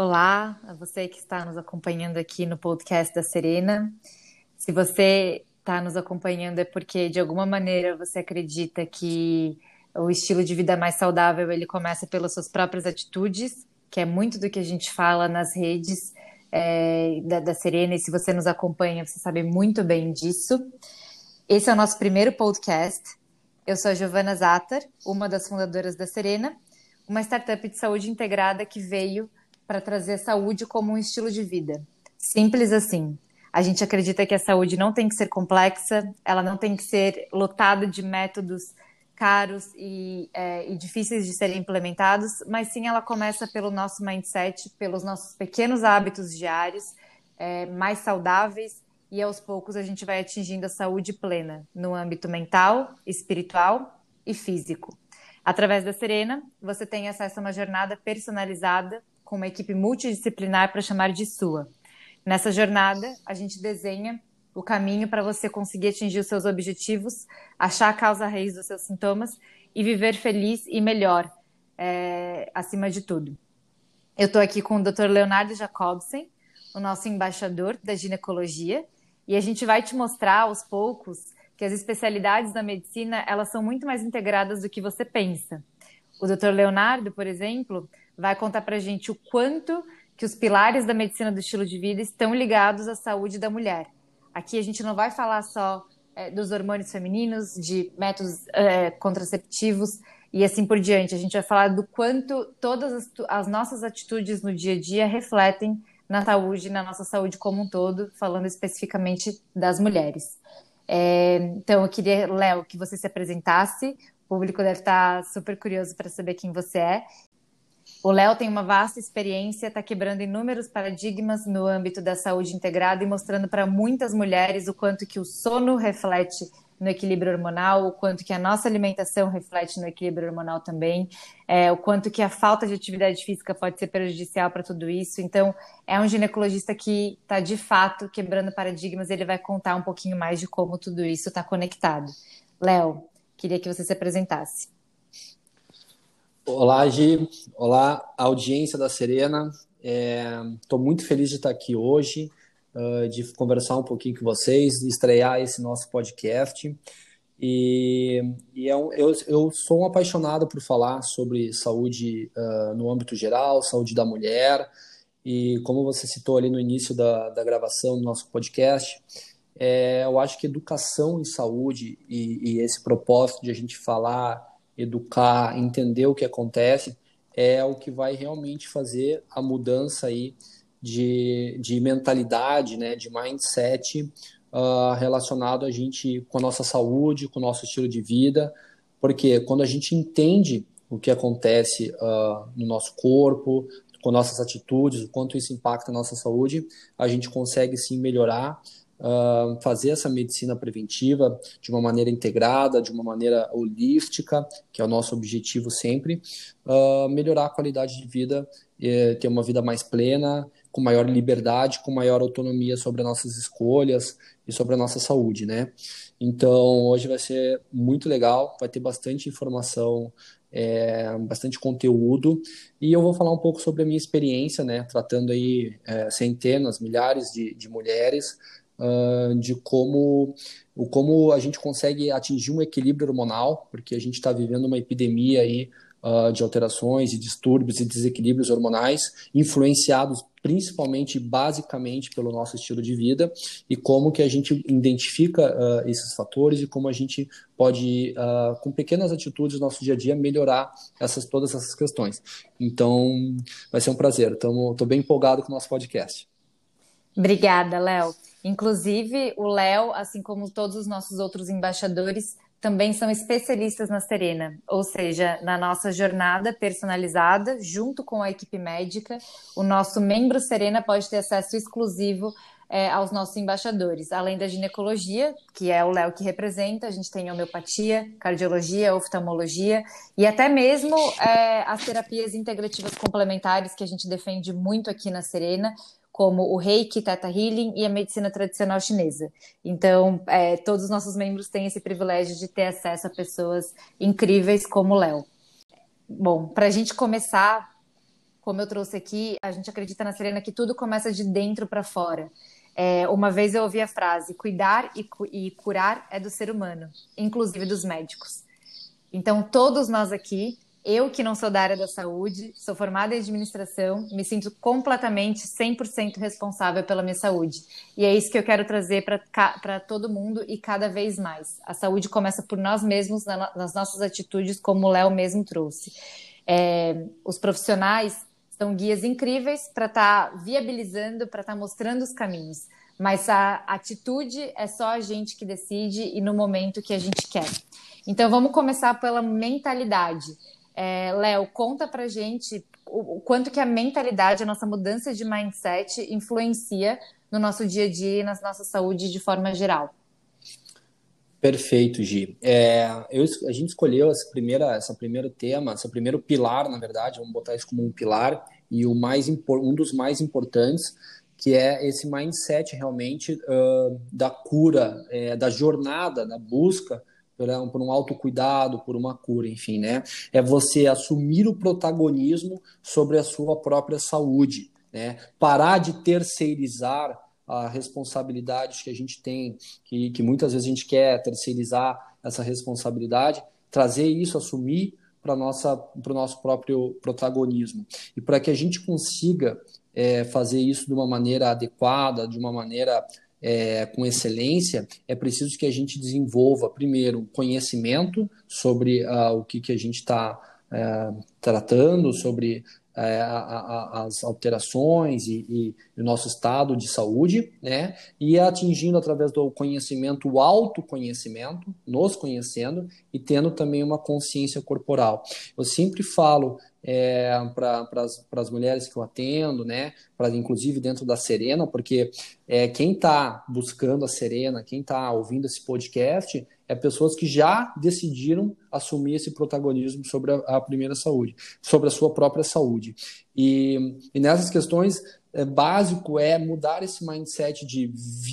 Olá, a você que está nos acompanhando aqui no podcast da Serena. Se você está nos acompanhando é porque de alguma maneira você acredita que o estilo de vida mais saudável ele começa pelas suas próprias atitudes, que é muito do que a gente fala nas redes é, da, da Serena. E se você nos acompanha, você sabe muito bem disso. Esse é o nosso primeiro podcast. Eu sou a Giovana Zatter, uma das fundadoras da Serena, uma startup de saúde integrada que veio para trazer saúde como um estilo de vida. Simples assim. A gente acredita que a saúde não tem que ser complexa, ela não tem que ser lotada de métodos caros e, é, e, difíceis de serem implementados, mas sim ela começa pelo nosso mindset, pelos nossos pequenos hábitos diários, é, mais saudáveis, e aos poucos a gente vai atingindo a saúde plena no âmbito mental, espiritual e físico. Através da Serena, você tem acesso a uma jornada personalizada com uma equipe multidisciplinar para chamar de sua. Nessa jornada, a gente desenha o caminho para você conseguir atingir os seus objetivos, achar a causa raiz dos seus sintomas e viver feliz e melhor, é, acima de tudo. Eu estou aqui com o Dr. Leonardo Jacobsen, o nosso embaixador da ginecologia, e a gente vai te mostrar aos poucos que as especialidades da medicina elas são muito mais integradas do que você pensa. O Dr. Leonardo, por exemplo, vai contar para a gente o quanto que os pilares da medicina do estilo de vida estão ligados à saúde da mulher. Aqui a gente não vai falar só é, dos hormônios femininos, de métodos é, contraceptivos e assim por diante. A gente vai falar do quanto todas as, as nossas atitudes no dia a dia refletem na saúde, na nossa saúde como um todo, falando especificamente das mulheres. É, então, eu queria, Léo, que você se apresentasse. O público deve estar super curioso para saber quem você é. O Léo tem uma vasta experiência, está quebrando inúmeros paradigmas no âmbito da saúde integrada e mostrando para muitas mulheres o quanto que o sono reflete no equilíbrio hormonal, o quanto que a nossa alimentação reflete no equilíbrio hormonal também, é, o quanto que a falta de atividade física pode ser prejudicial para tudo isso. Então, é um ginecologista que está de fato quebrando paradigmas. Ele vai contar um pouquinho mais de como tudo isso está conectado. Léo, queria que você se apresentasse. Olá, Gi. Olá, audiência da Serena. Estou é, muito feliz de estar aqui hoje, uh, de conversar um pouquinho com vocês, estrear esse nosso podcast. E, e é um, eu, eu, sou um apaixonado por falar sobre saúde uh, no âmbito geral, saúde da mulher. E como você citou ali no início da, da gravação do nosso podcast, é, eu acho que educação em saúde e, e esse propósito de a gente falar educar, entender o que acontece, é o que vai realmente fazer a mudança aí de, de mentalidade, né, de mindset uh, relacionado a gente com a nossa saúde, com o nosso estilo de vida, porque quando a gente entende o que acontece uh, no nosso corpo, com nossas atitudes, o quanto isso impacta a nossa saúde, a gente consegue sim melhorar uh, fazer essa medicina preventiva de uma maneira integrada, de uma maneira holística, que é o nosso objetivo sempre, uh, melhorar a qualidade de vida, e ter uma vida mais plena, com maior liberdade, com maior autonomia sobre as nossas escolhas e sobre a nossa saúde, né? Então, hoje vai ser muito legal, vai ter bastante informação, é, bastante conteúdo, e eu vou falar um pouco sobre a minha experiência, né? Tratando aí é, centenas, milhares de, de mulheres, uh, de como, o, como a gente consegue atingir um equilíbrio hormonal, porque a gente está vivendo uma epidemia aí uh, de alterações e distúrbios e desequilíbrios hormonais, influenciados principalmente, basicamente, pelo nosso estilo de vida, e como que a gente identifica uh, esses fatores e como a gente pode, uh, com pequenas atitudes no nosso dia a dia, melhorar essas, todas essas questões. Então, vai ser um prazer. Estou bem empolgado com o nosso podcast. Obrigada, Léo. Inclusive, o Léo, assim como todos os nossos outros embaixadores, também são especialistas na Serena, ou seja, na nossa jornada personalizada, junto com a equipe médica, o nosso membro Serena pode ter acesso exclusivo é, aos nossos embaixadores. Além da ginecologia, que é o Léo que representa, a gente tem homeopatia, cardiologia, oftalmologia e até mesmo é, as terapias integrativas complementares que a gente defende muito aqui na Serena, como o Reiki, Theta Healing e a medicina tradicional chinesa. Então, é, todos os nossos membros têm esse privilégio de ter acesso a pessoas incríveis como o Léo. Bom, para a gente começar como eu trouxe aqui, a gente acredita na Serena que tudo começa de dentro para fora. É, uma vez eu ouvi a frase: cuidar e, cu e curar é do ser humano, inclusive dos médicos. Então, todos nós aqui eu, que não sou da área da saúde, sou formada em administração, me sinto completamente 100% responsável pela minha saúde. E é isso que eu quero trazer para todo mundo e cada vez mais. A saúde começa por nós mesmos, na, nas nossas atitudes, como o Léo mesmo trouxe. É, os profissionais são guias incríveis para estar tá viabilizando, para estar tá mostrando os caminhos. Mas a atitude é só a gente que decide e no momento que a gente quer. Então vamos começar pela mentalidade. É, Léo, conta pra gente o, o, quanto que a mentalidade, a nossa mudança de mindset influencia no nosso dia a dia e na nossa saúde de forma geral. Perfeito, Gi. É, eu, a gente escolheu essa primeira, essa primeiro tema, esse primeiro pilar, na verdade, vamos botar isso como um pilar e o mais um dos mais importantes, que é esse mindset realmente uh, da cura, é, da jornada, da busca por um, por um autocuidado, por uma cura, enfim, né? É você assumir o protagonismo sobre a sua própria saúde, né? Parar de terceirizar a responsabilidade que a gente tem, que, que muitas vezes a gente quer terceirizar essa responsabilidade, trazer isso, assumir para o nosso próprio protagonismo. E para que a gente consiga é, fazer isso de uma maneira adequada, de uma maneira é, com excelência, é preciso que a gente desenvolva, primeiro, conhecimento sobre uh, o que, que a gente está é, tratando, sobre é, as alterações e, e, o nosso estado de saúde, né? E atingindo através do conhecimento, o autoconhecimento, nos conhecendo e tendo também uma consciência corporal. Eu sempre falo é, para as mulheres que eu atendo, né? Pra, inclusive dentro da Serena, porque é, quem está buscando a Serena, quem está ouvindo esse podcast, é pessoas que já decidiram assumir esse protagonismo sobre a, a primeira saúde, sobre a sua própria saúde. E, e nessas questões, básico é mudar esse mindset de,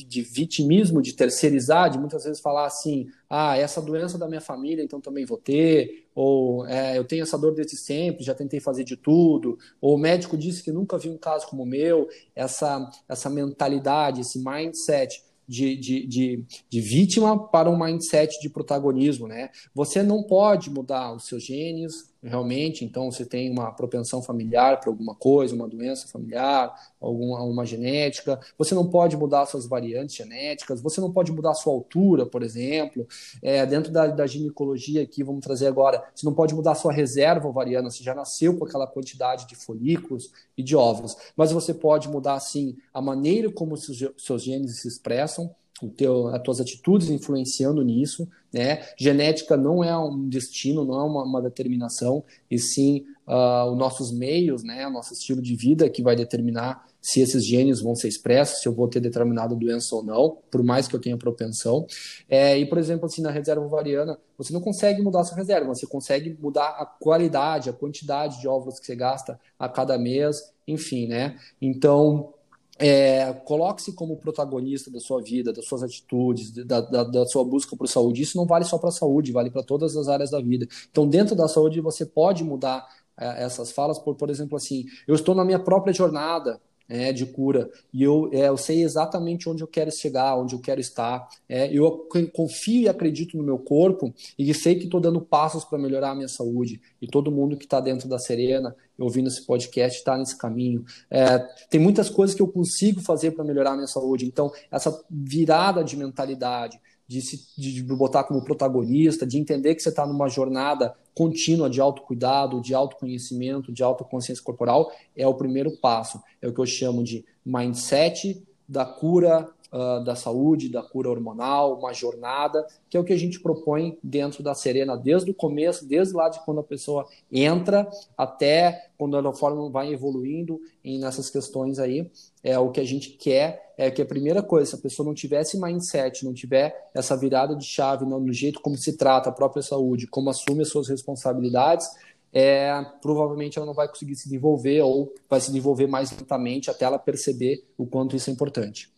de vitimismo, de terceirizar, de muitas vezes falar assim: ah, essa doença da minha família, então também vou ter, ou é, eu tenho essa dor desde sempre, já tentei fazer de tudo, ou o médico disse que nunca viu um caso como o meu, essa, essa mentalidade, esse mindset de, de, de, de, vítima para um mindset de protagonismo, né? Você não pode mudar os seus genes, realmente, então você tem uma propensão familiar para alguma coisa, uma doença familiar, alguma uma genética, você não pode mudar suas variantes genéticas, você não pode mudar sua altura, por exemplo, é, dentro da, da ginecologia aqui, vamos trazer agora, você não pode mudar sua reserva ovariana, você já nasceu com aquela quantidade de folículos e de óvulos, mas você pode mudar, sim, a maneira como seus, seus genes se expressam, o teu, as tuas atitudes influenciando nisso, né? Genética não é um destino, não é uma, uma determinação, e sim uh, os nossos meios, né? O nosso estilo de vida que vai determinar se esses genes vão ser expressos, se eu vou ter determinada doença ou não, por mais que eu tenha propensão. É, e, por exemplo, assim, na reserva ovariana, você não consegue mudar a sua reserva, você consegue mudar a qualidade, a quantidade de óvulos que você gasta a cada mês, enfim, né? Então, é, Coloque-se como protagonista da sua vida, das suas atitudes, da, da, da sua busca por saúde. Isso não vale só para a saúde, vale para todas as áreas da vida. Então, dentro da saúde, você pode mudar é, essas falas por, por exemplo, assim: eu estou na minha própria jornada, é, de cura e eu, é, eu sei exatamente onde eu quero chegar, onde eu quero estar. É, eu confio e acredito no meu corpo e sei que estou dando passos para melhorar a minha saúde. E todo mundo que está dentro da Serena, ouvindo esse podcast, está nesse caminho. É, tem muitas coisas que eu consigo fazer para melhorar a minha saúde. Então, essa virada de mentalidade, de se de botar como protagonista, de entender que você está numa jornada contínua de autocuidado, de autoconhecimento, de autoconsciência corporal, é o primeiro passo. É o que eu chamo de mindset da cura uh, da saúde, da cura hormonal, uma jornada, que é o que a gente propõe dentro da Serena desde o começo, desde lá de quando a pessoa entra até quando a forma vai evoluindo em nessas questões aí. É o que a gente quer, é que a primeira coisa, se a pessoa não tiver esse mindset, não tiver essa virada de chave no jeito como se trata a própria saúde, como assume as suas responsabilidades, é, provavelmente ela não vai conseguir se desenvolver ou vai se desenvolver mais lentamente até ela perceber o quanto isso é importante.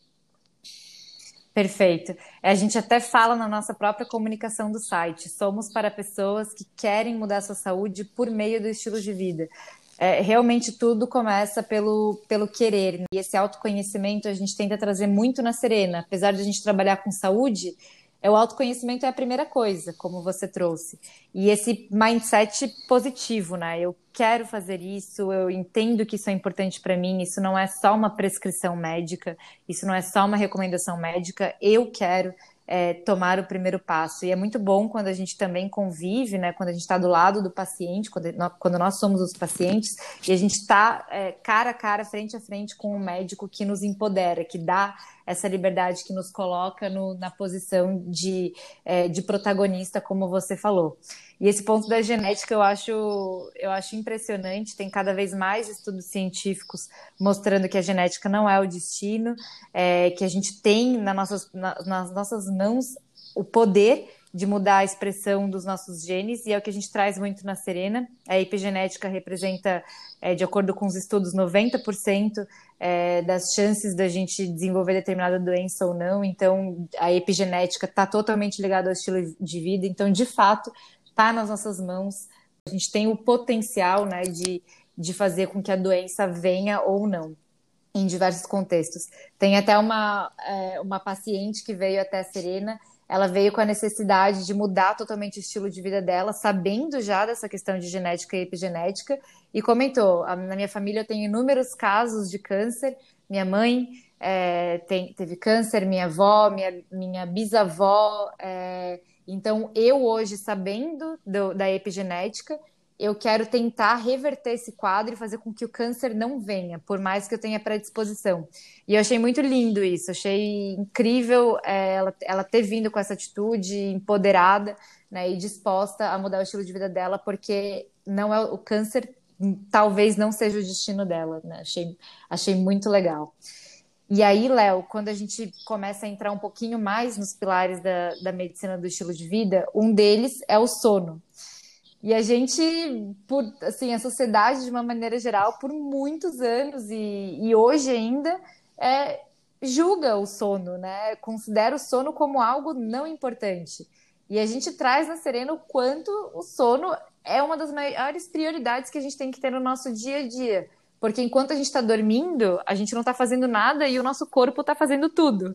Perfeito. A gente até fala na nossa própria comunicação do site. Somos para pessoas que querem mudar sua saúde por meio do estilo de vida. é, realmente tudo começa pelo, pelo querer. E esse autoconhecimento a gente tenta trazer muito na Serena. Apesar de a gente trabalhar com saúde, é o autoconhecimento é a primeira coisa, como você trouxe. E esse mindset positivo, né? Eu quero fazer isso, eu entendo que isso é importante para mim, isso não é só uma prescrição médica, isso não é só uma recomendação médica, eu quero é, tomar o primeiro passo. E é muito bom quando a gente também convive, né? Quando a gente está do lado do paciente, quando, nós somos os pacientes, e a gente está é, cara a cara, frente a frente com o um médico que nos empodera, que dá essa liberdade, que nos coloca no, na posição de, é, de protagonista, como você falou. E esse ponto da genética eu acho, eu acho impressionante. Tem cada vez mais estudos científicos mostrando que a genética não é o destino, é, que a gente tem na nossas, na, nas nossas mãos o poder de mudar a expressão dos nossos genes, e é o que a gente traz muito na Serena. A epigenética representa, é, de acordo com os estudos, 90% é, das chances da gente desenvolver determinada doença ou não. Então, a epigenética está totalmente ligada ao estilo de vida. Então, de fato, está nas nossas mãos. A gente tem o potencial né, de, de fazer com que a doença venha ou não, em diversos contextos. Tem até uma, é, uma paciente que veio até a Serena, ela veio com a necessidade de mudar totalmente o estilo de vida dela, sabendo já dessa questão de genética e epigenética, e comentou: na minha família eu tenho inúmeros casos de câncer, minha mãe é, tem, teve câncer, minha avó, minha, minha bisavó. É, então, eu hoje, sabendo do, da epigenética, eu quero tentar reverter esse quadro e fazer com que o câncer não venha, por mais que eu tenha predisposição. E eu achei muito lindo isso, achei incrível é, ela, ela ter vindo com essa atitude empoderada né, e disposta a mudar o estilo de vida dela, porque não é o câncer talvez não seja o destino dela. Né? Achei, achei muito legal. E aí, Léo, quando a gente começa a entrar um pouquinho mais nos pilares da, da medicina do estilo de vida, um deles é o sono. E a gente, por assim, a sociedade de uma maneira geral, por muitos anos e, e hoje ainda, é, julga o sono, né? Considera o sono como algo não importante. E a gente traz na Serena o quanto o sono é uma das maiores prioridades que a gente tem que ter no nosso dia a dia. Porque enquanto a gente está dormindo, a gente não está fazendo nada e o nosso corpo está fazendo tudo.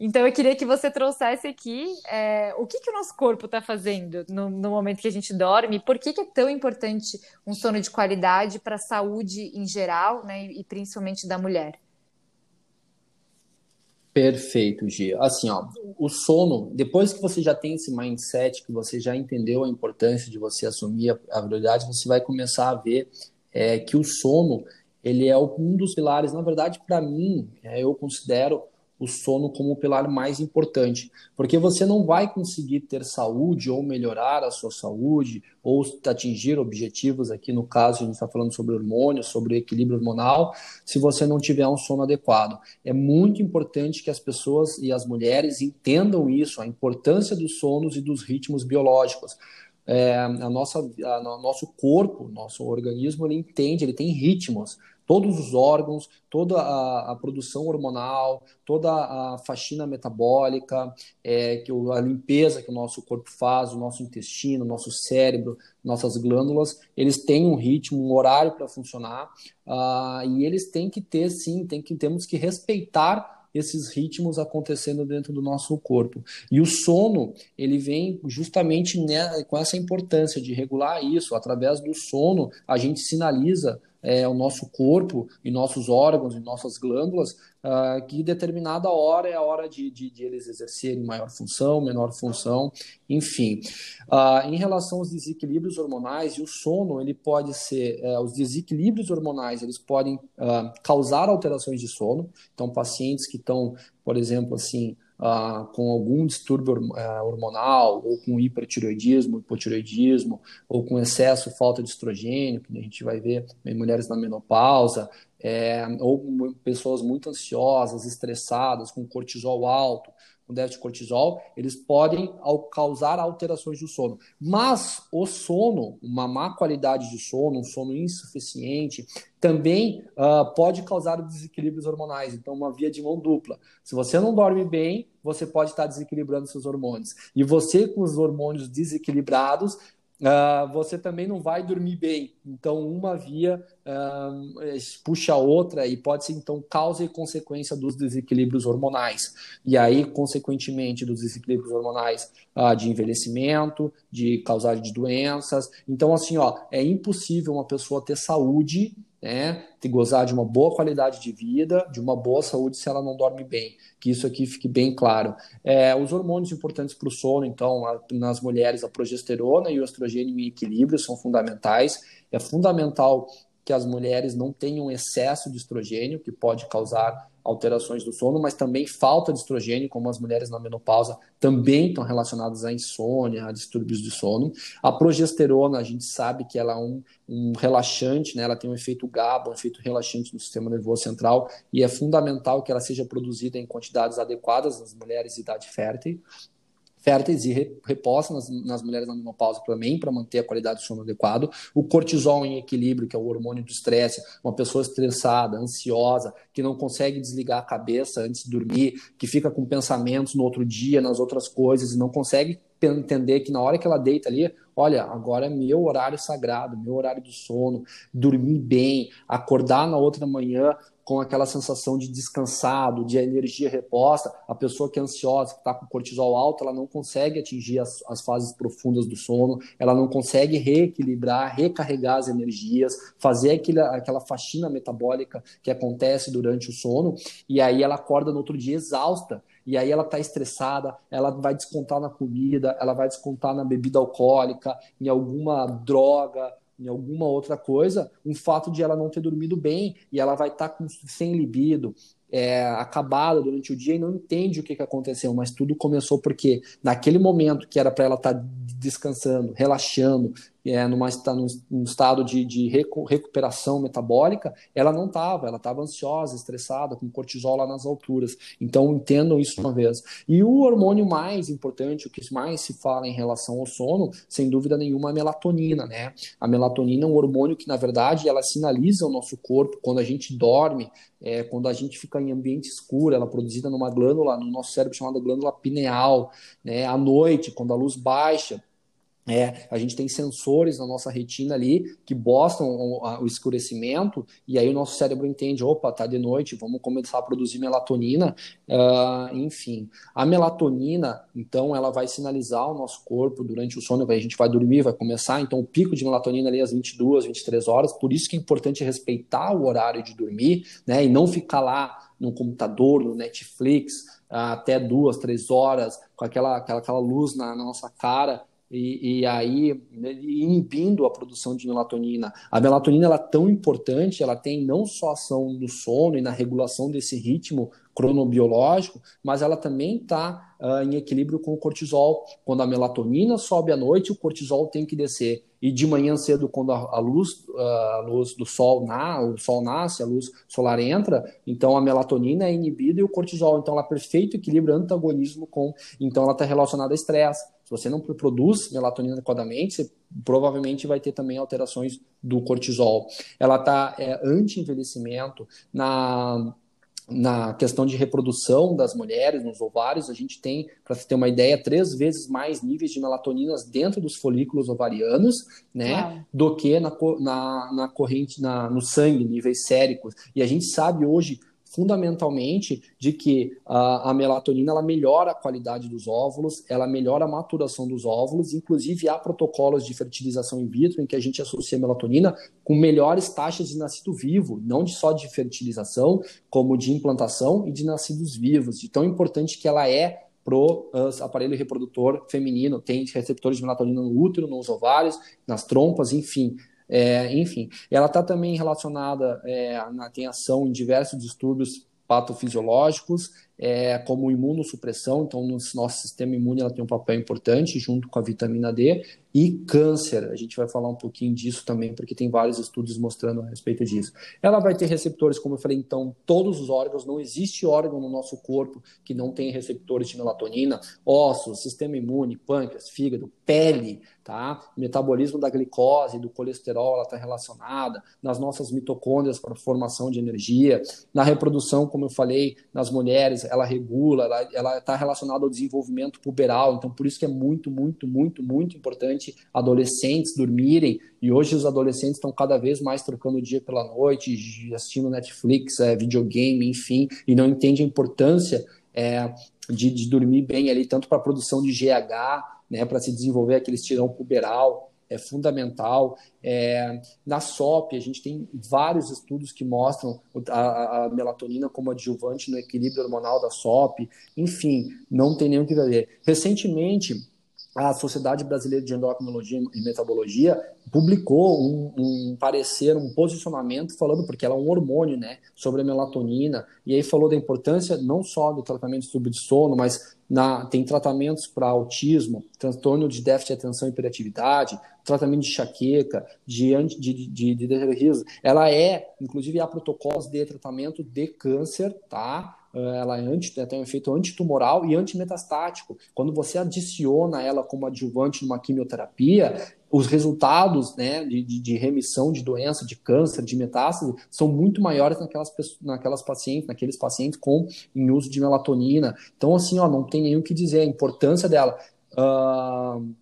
Então eu queria que você trouxesse aqui é, o que, que o nosso corpo está fazendo no, no, momento que a gente dorme, por que, que é tão importante um sono de qualidade para a saúde em geral, né, e principalmente da mulher. Perfeito, Gia. Assim, ó, o sono, depois que você já tem esse mindset, que você já entendeu a importância de você assumir a, a prioridade, você vai começar a ver é, que o sono ele é um dos pilares, na verdade, para mim, é, eu considero o sono como o pilar mais importante, porque você não vai conseguir ter saúde ou melhorar a sua saúde ou atingir objetivos, aqui no caso a gente está falando sobre hormônios, sobre equilíbrio hormonal, se você não tiver um sono adequado. É muito importante que as pessoas e as mulheres entendam isso, a importância dos sonos e dos ritmos biológicos, é, a nossa, a, nosso corpo, nosso organismo, ele entende, ele tem ritmos. Todos os órgãos, toda a, a produção hormonal, toda a faxina metabólica, é, que o, a limpeza que o nosso corpo faz, o nosso intestino, o nosso cérebro, nossas glândulas, eles têm um ritmo, um horário para funcionar, uh, e eles têm que ter, sim, tem que, temos que respeitar esses ritmos acontecendo dentro do nosso corpo. E o sono, ele vem justamente né, com essa importância de regular isso. Através do sono, a gente sinaliza é, o nosso corpo e nossos órgãos e nossas glândulas, uh, que determinada hora é a hora de, de, de, eles exercerem maior função, menor função, enfim. Uh, em relação aos desequilíbrios hormonais, e o sono, ele pode ser, uh, os desequilíbrios hormonais, eles podem ah, causar alterações de sono, então pacientes que estão, por exemplo, assim, uh, com algum distúrbio uh, hormonal, ou com hipertiroidismo, hipotiroidismo, ou com excesso, falta de estrogênio, que a gente vai ver em mulheres na menopausa, é, ou pessoas muito ansiosas, estressadas, com cortisol alto, com déficit de cortisol, eles podem causar alterações do sono. Mas o sono, uma má qualidade de sono, um sono insuficiente, também uh, pode causar desequilíbrios hormonais. Então, uma via de mão dupla. Se você não dorme bem, você pode estar desequilibrando seus hormônios. E você, com os hormônios desequilibrados, uh, você também não vai dormir bem. Então, uma via uh, puxa a outra e pode ser, então, causa e consequência dos desequilíbrios hormonais. E aí, consequentemente, dos desequilíbrios hormonais uh, de envelhecimento, de causar de doenças. Então, assim, ó, é impossível uma pessoa ter saúde né, de gozar de uma boa qualidade de vida, de uma boa saúde se ela não dorme bem. Que isso aqui fique bem claro. É, os hormônios importantes para o sono, então, a, nas mulheres, a progesterona e o estrogênio em equilíbrio são fundamentais. É fundamental que as mulheres não tenham excesso de estrogênio, que pode causar alterações do sono, mas também falta de estrogênio, como as mulheres na menopausa também estão relacionadas à insônia, a distúrbios de sono. A progesterona, a gente sabe que ela é um, um relaxante, né? ela tem um efeito GABA, um efeito relaxante no sistema nervoso central, e é fundamental que ela seja produzida em quantidades adequadas nas mulheres de idade fértil férteis e reposta nas, nas mulheres na menopausa também para manter a qualidade do sono adequado. O cortisol em equilíbrio, que é o hormônio do estresse, uma pessoa estressada, ansiosa, que não consegue desligar a cabeça antes de dormir, que fica com pensamentos no outro dia, nas outras coisas, e não consegue entender que na hora que ela deita ali, olha, agora é meu horário sagrado, meu horário do sono, dormir bem, acordar na outra manhã com aquela sensação de descansado, de energia reposta. A pessoa que é ansiosa, que está com cortisol alto, ela não consegue atingir as, as fases profundas do sono, ela não consegue reequilibrar, recarregar as energias, fazer aquela faxina metabólica que acontece durante o sono, e aí ela acorda no outro dia exausta. E aí ela está estressada, ela vai descontar na comida, ela vai descontar na bebida alcoólica, em alguma droga, em alguma outra coisa, um fato de ela não ter dormido bem e ela vai estar tá sem libido, é, acabada durante o dia e não entende o que, que aconteceu, mas tudo começou porque naquele momento que era para ela estar tá descansando, relaxando, é, numa, tá num, num estado de, de recuperação metabólica, ela não estava, ela estava ansiosa, estressada, com cortisol lá nas alturas. Então entendam isso uma vez. E o hormônio mais importante, o que mais se fala em relação ao sono, sem dúvida nenhuma, é a melatonina, né? A melatonina é um hormônio que, na verdade, ela sinaliza o nosso corpo quando a gente dorme, é, quando a gente fica em ambiente escuro, ela é produzida numa glândula, no nosso cérebro chamada glândula pineal, né? À noite, quando a luz baixa, é, a gente tem sensores na nossa retina ali que mostram o, o, escurecimento e aí o nosso cérebro entende, opa, tá de noite, vamos começar a produzir melatonina, uh, enfim. A melatonina, então, ela vai sinalizar o nosso corpo durante o sono, a gente vai dormir, vai começar, então o pico de melatonina ali às 22, 23 horas, por isso que é importante respeitar o horário de dormir, né, e não ficar lá no computador, no Netflix, uh, até duas, três horas, com aquela, aquela, aquela luz na, na nossa cara, e, e, aí né, inibindo a produção de melatonina. A melatonina ela é tão importante, ela tem não só ação no sono e na regulação desse ritmo cronobiológico, mas ela também está uh, ah, em equilíbrio com o cortisol. Quando a melatonina sobe à noite, o cortisol tem que descer. E de manhã cedo, quando a, a luz, uh, a luz do sol, na, o sol nasce, a luz solar entra, então a melatonina é inibida e o cortisol. Então ela é perfeito equilíbrio, antagonismo com. Então ela está relacionada a estresse. Se você não produz melatonina adequadamente, você provavelmente vai ter também alterações do cortisol. Ela está é, anti-envelhecimento na na questão de reprodução das mulheres, nos ovários, a gente tem, para ter uma ideia, três vezes mais níveis de melatoninas dentro dos folículos ovarianos, né, do que na, na, na corrente, na, no sangue, níveis séricos. E a gente sabe hoje fundamentalmente de que a, a, melatonina ela melhora a qualidade dos óvulos, ela melhora a maturação dos óvulos, inclusive há protocolos de fertilização in vitro em que a gente associa a melatonina com melhores taxas de nascido vivo, não só de fertilização, como de implantação e de nascidos vivos. De tão importante que ela é pro uh, aparelho reprodutor feminino, tem receptores de melatonina no útero, nos ovários, nas trompas, enfim. É, enfim, ela está também relacionada, é, na, tem ação em diversos distúrbios patofisiológicos, é, como imunossupressão, então no nosso sistema imune ela tem um papel importante junto com a vitamina D, e câncer, a gente vai falar um pouquinho disso também, porque tem vários estudos mostrando a respeito disso. Ela vai ter receptores, como eu falei, então, todos os órgãos, não existe órgão no nosso corpo que não tem receptores de melatonina, ossos, sistema imune, pâncreas, fígado, pele, tá? Metabolismo da glicose, do colesterol, ela está relacionada, nas nossas mitocôndrias para formação de energia, na reprodução, como eu falei, nas mulheres, ela regula, ela está relacionada ao desenvolvimento puberal, então por isso que é muito, muito, muito, muito importante adolescentes dormirem, e hoje os adolescentes estão cada vez mais trocando o dia pela noite, assistindo Netflix, é, videogame, enfim, e não entendem a importância é, de, de dormir bem ali, tanto para a produção de GH, né, para se desenvolver aquele estirão puberal, é fundamental. É, na SOP, a gente tem vários estudos que mostram a, a, melatonina como adjuvante no equilíbrio hormonal da SOP. Enfim, não tem o que ver. Recentemente, a Sociedade Brasileira de Endocrinologia e Metabologia publicou um, um, parecer, um posicionamento falando, porque ela é um hormônio, né, sobre a melatonina, e aí falou da importância não só do tratamento de sono, mas na, tem tratamentos para autismo, transtorno de déficit de atenção e hiperatividade, tratamento de enxaqueca, de, de, de, de, de Ela é, inclusive, há protocolos de tratamento de câncer, tá? Ela é anti, tem um efeito antitumoral e antimetastático. Quando você adiciona ela como adjuvante numa quimioterapia, os resultados né, de, de, remissão de doença, de câncer, de metástase, são muito maiores naquelas, naquelas pacientes, naqueles pacientes com em uso de melatonina. Então, assim, ó, não tem o que dizer, a importância dela. Uh,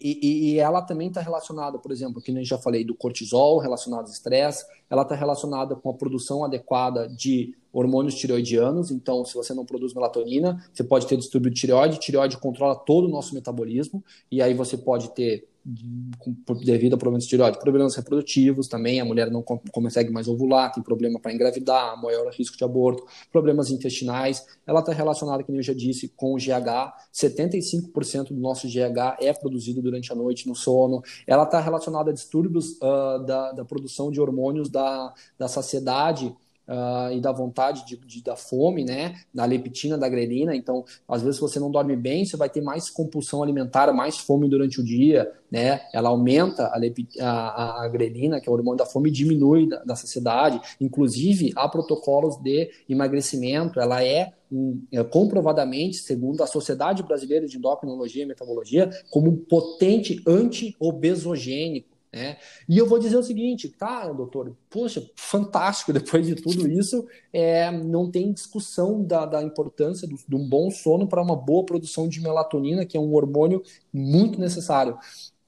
e, e, ela também está relacionada, por exemplo, que nem já falei, do cortisol, relacionado ao estresse, ela está relacionada com a produção adequada de hormônios tireoidianos. Então, se você não produz melatonina, você pode ter distúrbio de tireoide. Tireoide controla todo o nosso metabolismo, e aí você pode ter devido a problemas de tireoide, problemas reprodutivos também, a mulher não consegue mais ovular, tem problema para engravidar, maior risco de aborto, problemas intestinais, ela está relacionada, como eu já disse, com o GH, 75% do nosso GH é produzido durante a noite no sono, ela está relacionada a distúrbios uh, da, da produção de hormônios da, da saciedade, uh, e da vontade de, de, da fome, né? Da leptina, da grelina. Então, às vezes, você não dorme bem, você vai ter mais compulsão alimentar, mais fome durante o dia, né? Ela aumenta a, a, a grelina, que é o hormônio da fome, diminui da, da saciedade. Inclusive, há protocolos de emagrecimento, ela é é, comprovadamente, segundo a Sociedade Brasileira de Endocrinologia e Metabologia, como um potente anti-obesogênico. Né? E eu vou dizer o seguinte, tá, doutor? Poxa, fantástico, depois de tudo isso, é, não tem discussão da, da importância do, de um bom sono para uma boa produção de melatonina, que é um hormônio muito necessário.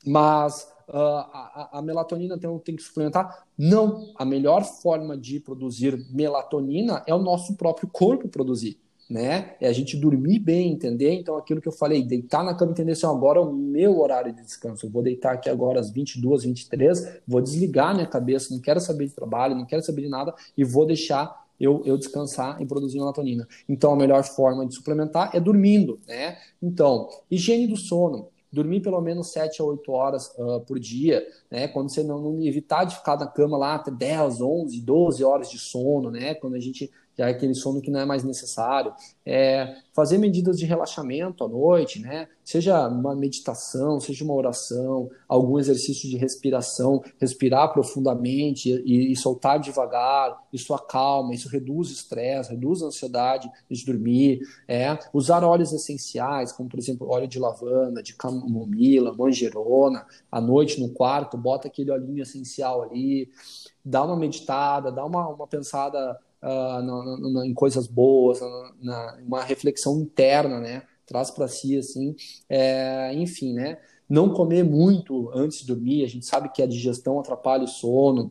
Mas uh, a, a, melatonina tem, tem que suplementar? Não. A melhor forma de produzir melatonina é o nosso próprio corpo produzir né? É a gente dormir bem, entender? Então, aquilo que eu falei, deitar na cama, entender assim, agora é o meu horário de descanso. Eu vou deitar aqui agora às 22, 23, vou desligar minha cabeça, não quero saber de trabalho, não quero saber de nada e vou deixar eu, eu descansar e produzir melatonina. Então, a melhor forma de suplementar é dormindo, né? Então, higiene do sono dormir pelo menos 7 a 8 horas uh, por dia, né? Quando você não, não, evitar de ficar na cama lá até 10, 11, 12 horas de sono, né? Quando a gente já é aquele sono que não é mais necessário. É, fazer medidas de relaxamento à noite, né? Seja uma meditação, seja uma oração, algum exercício de respiração, respirar profundamente e, e soltar devagar, isso acalma, isso reduz o estresse, reduz a ansiedade de dormir. É, usar óleos essenciais, como por exemplo óleo de lavanda, de camomila, manjerona, à noite no quarto, bota aquele olhinho essencial ali, dá uma meditada, dá uma, uma pensada uh, na, na, em coisas boas, na, uma reflexão interna, né? Traz para si, assim, é, enfim, né? Não comer muito antes de dormir, a gente sabe que a digestão atrapalha o sono,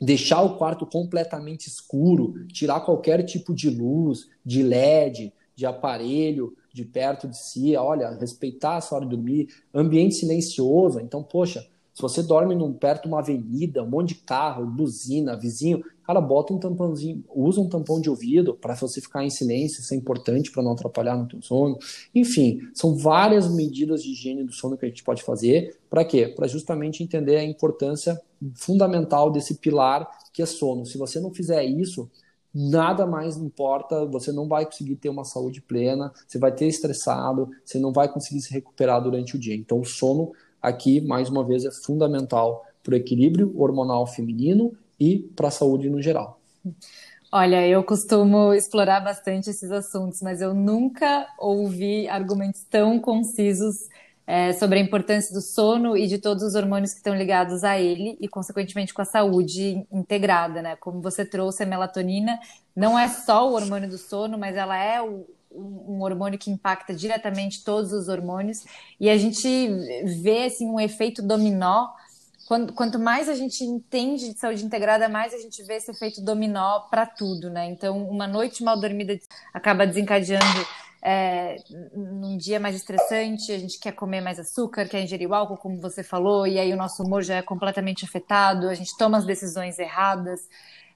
deixar o quarto completamente escuro, tirar qualquer tipo de luz, de LED, de aparelho de perto de si, olha, respeitar essa hora de dormir, ambiente silencioso, então, poxa, se você dorme num, perto de uma avenida, um monte de carro, buzina, vizinho, cara, bota um tampãozinho, usa um tampão de ouvido para você ficar em silêncio, isso é importante para não atrapalhar no teu sono. Enfim, são várias medidas de higiene do sono que a gente pode fazer. Para quê? Para justamente entender a importância fundamental desse pilar que é sono. Se você não fizer isso, nada mais importa, você não vai conseguir ter uma saúde plena, você vai ter estressado, você não vai conseguir se recuperar durante o dia. Então, o sono aqui, mais uma vez, é fundamental para o equilíbrio hormonal feminino e para a saúde no geral. Olha, eu costumo explorar bastante esses assuntos, mas eu nunca ouvi argumentos tão concisos é, sobre a importância do sono e de todos os hormônios que estão ligados a ele e, consequentemente, com a saúde integrada, né? Como você trouxe, a melatonina não é só o hormônio do sono, mas ela é o, um hormônio que impacta diretamente todos os hormônios e a gente vê assim um efeito dominó quando, quanto mais a gente entende de saúde integrada, mais a gente vê esse efeito dominó para tudo, né? Então, uma noite mal dormida acaba desencadeando é, num dia mais estressante, a gente quer comer mais açúcar, quer ingerir álcool, como você falou, e aí o nosso humor já é completamente afetado, a gente toma as decisões erradas,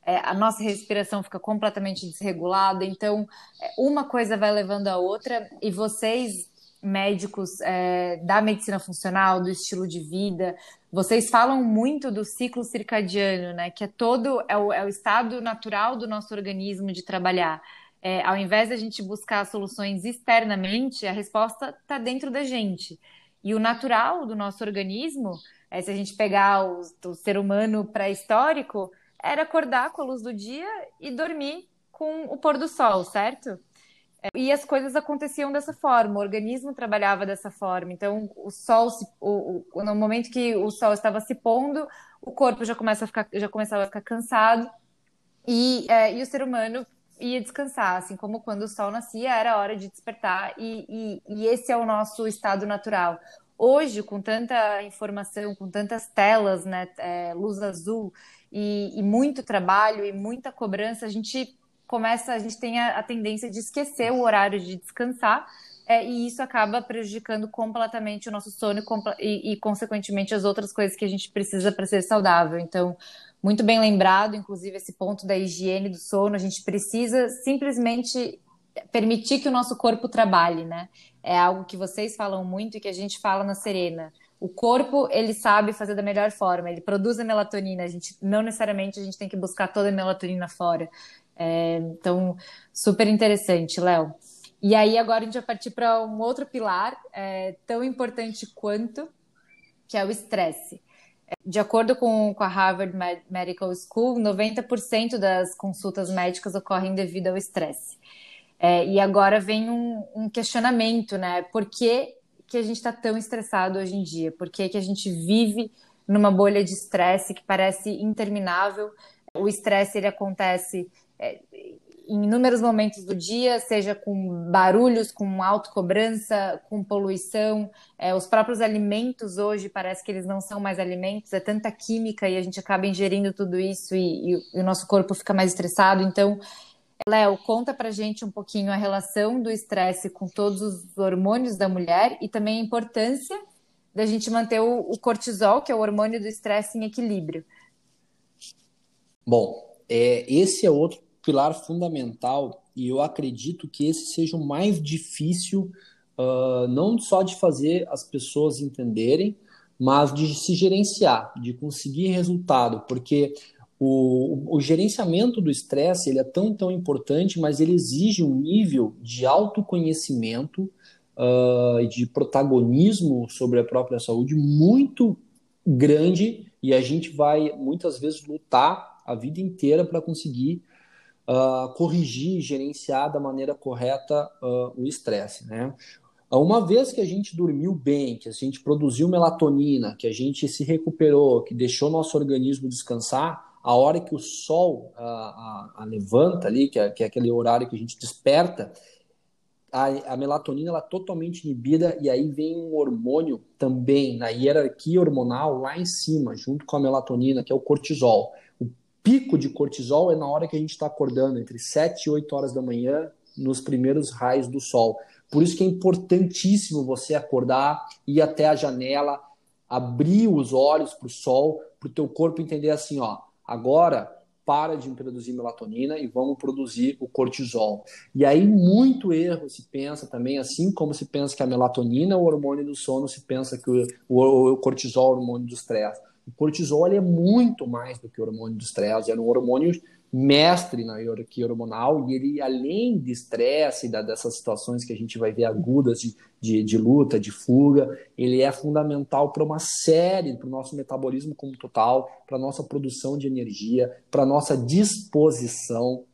é, a nossa respiração fica completamente desregulada. Então, é, uma coisa vai levando a outra, e vocês médicos é, da medicina funcional, do estilo de vida, vocês falam muito do ciclo circadiano, né? Que é todo é o, é o estado natural do nosso organismo de trabalhar. É, ao invés da gente buscar soluções externamente, a resposta está dentro da gente. E o natural do nosso organismo, é, se a gente pegar o, o ser humano pré-histórico, era acordar com a luz do dia e dormir com o pôr do sol, certo? E as coisas aconteciam dessa forma, o organismo trabalhava dessa forma. Então, o sol, se, o, o, no momento que o sol estava se pondo, o corpo já, começa a ficar, já começava a ficar cansado e, é, e o ser humano ia descansar, assim como quando o sol nascia era hora de despertar e, e, e esse é o nosso estado natural. Hoje, com tanta informação, com tantas telas, né, é, luz azul e, e muito trabalho e muita cobrança, a gente começa, a gente tem a, a tendência de esquecer o horário de descansar, é, e isso acaba prejudicando completamente o nosso sono e, e, consequentemente, as outras coisas que a gente precisa para ser saudável. Então, muito bem lembrado, inclusive, esse ponto da higiene do sono, a gente precisa simplesmente permitir que o nosso corpo trabalhe, né? É algo que vocês falam muito e que a gente fala na Serena. O corpo, ele sabe fazer da melhor forma, ele produz a melatonina, a gente não necessariamente a gente tem que buscar toda a melatonina fora. É, então, super interessante, Léo. E aí, agora a gente vai partir para um outro pilar é, tão importante quanto, que é o estresse. De acordo com, com a Harvard Medical School, 90% das consultas médicas ocorrem devido ao estresse. É, e agora vem um, um, questionamento, né? Por que, que a gente está tão estressado hoje em dia? Por que, que a gente vive numa bolha de estresse que parece interminável? O estresse ele acontece é, em inúmeros momentos do dia, seja com barulhos, com autocobrança, com poluição. É, os próprios alimentos hoje parece que eles não são mais alimentos, é tanta química e a gente acaba ingerindo tudo isso e, e, e o nosso corpo fica mais estressado. Então, Léo, conta pra gente um pouquinho a relação do estresse com todos os hormônios da mulher e também a importância da gente manter o, o cortisol, que é o hormônio do estresse, em equilíbrio. Bom, é, esse é outro pilar fundamental e eu acredito que esse seja o mais difícil, uh, não só de fazer as pessoas entenderem, mas de se gerenciar, de conseguir resultado, porque o, o gerenciamento do estresse ele é tão, tão importante, mas ele exige um nível de autoconhecimento e uh, de protagonismo sobre a própria saúde muito grande e a gente vai muitas vezes lutar a vida inteira para conseguir uh, corrigir, gerenciar da maneira correta uh, o estresse, né? Uma vez que a gente dormiu bem, que a gente produziu melatonina, que a gente se recuperou, que deixou nosso organismo descansar, a hora que o sol a, a, a levanta ali, que é, que é, aquele horário que a gente desperta, a, a melatonina ela é totalmente inibida e aí vem um hormônio também na hierarquia hormonal lá em cima, junto com a melatonina, que é o cortisol pico de cortisol é na hora que a gente está acordando, entre 7 e 8 horas da manhã, nos primeiros raios do sol. Por isso que é importantíssimo você acordar, ir até a janela, abrir os olhos para o sol, para o teu corpo entender assim, ó, agora para de produzir melatonina e vamos produzir o cortisol. E aí muito erro se pensa também, assim como se pensa que a melatonina é o hormônio do sono, se pensa que o, o, o cortisol é o hormônio do estresse. O cortisol é muito mais do que o hormônio do estresse, é um hormônio mestre na hierarquia hormonal e ele, além de estresse, dessas situações que a gente vai ver agudas de, de, de luta, de fuga, ele é fundamental para uma série, para o nosso metabolismo como total, para a nossa produção de energia, para a nossa disposição,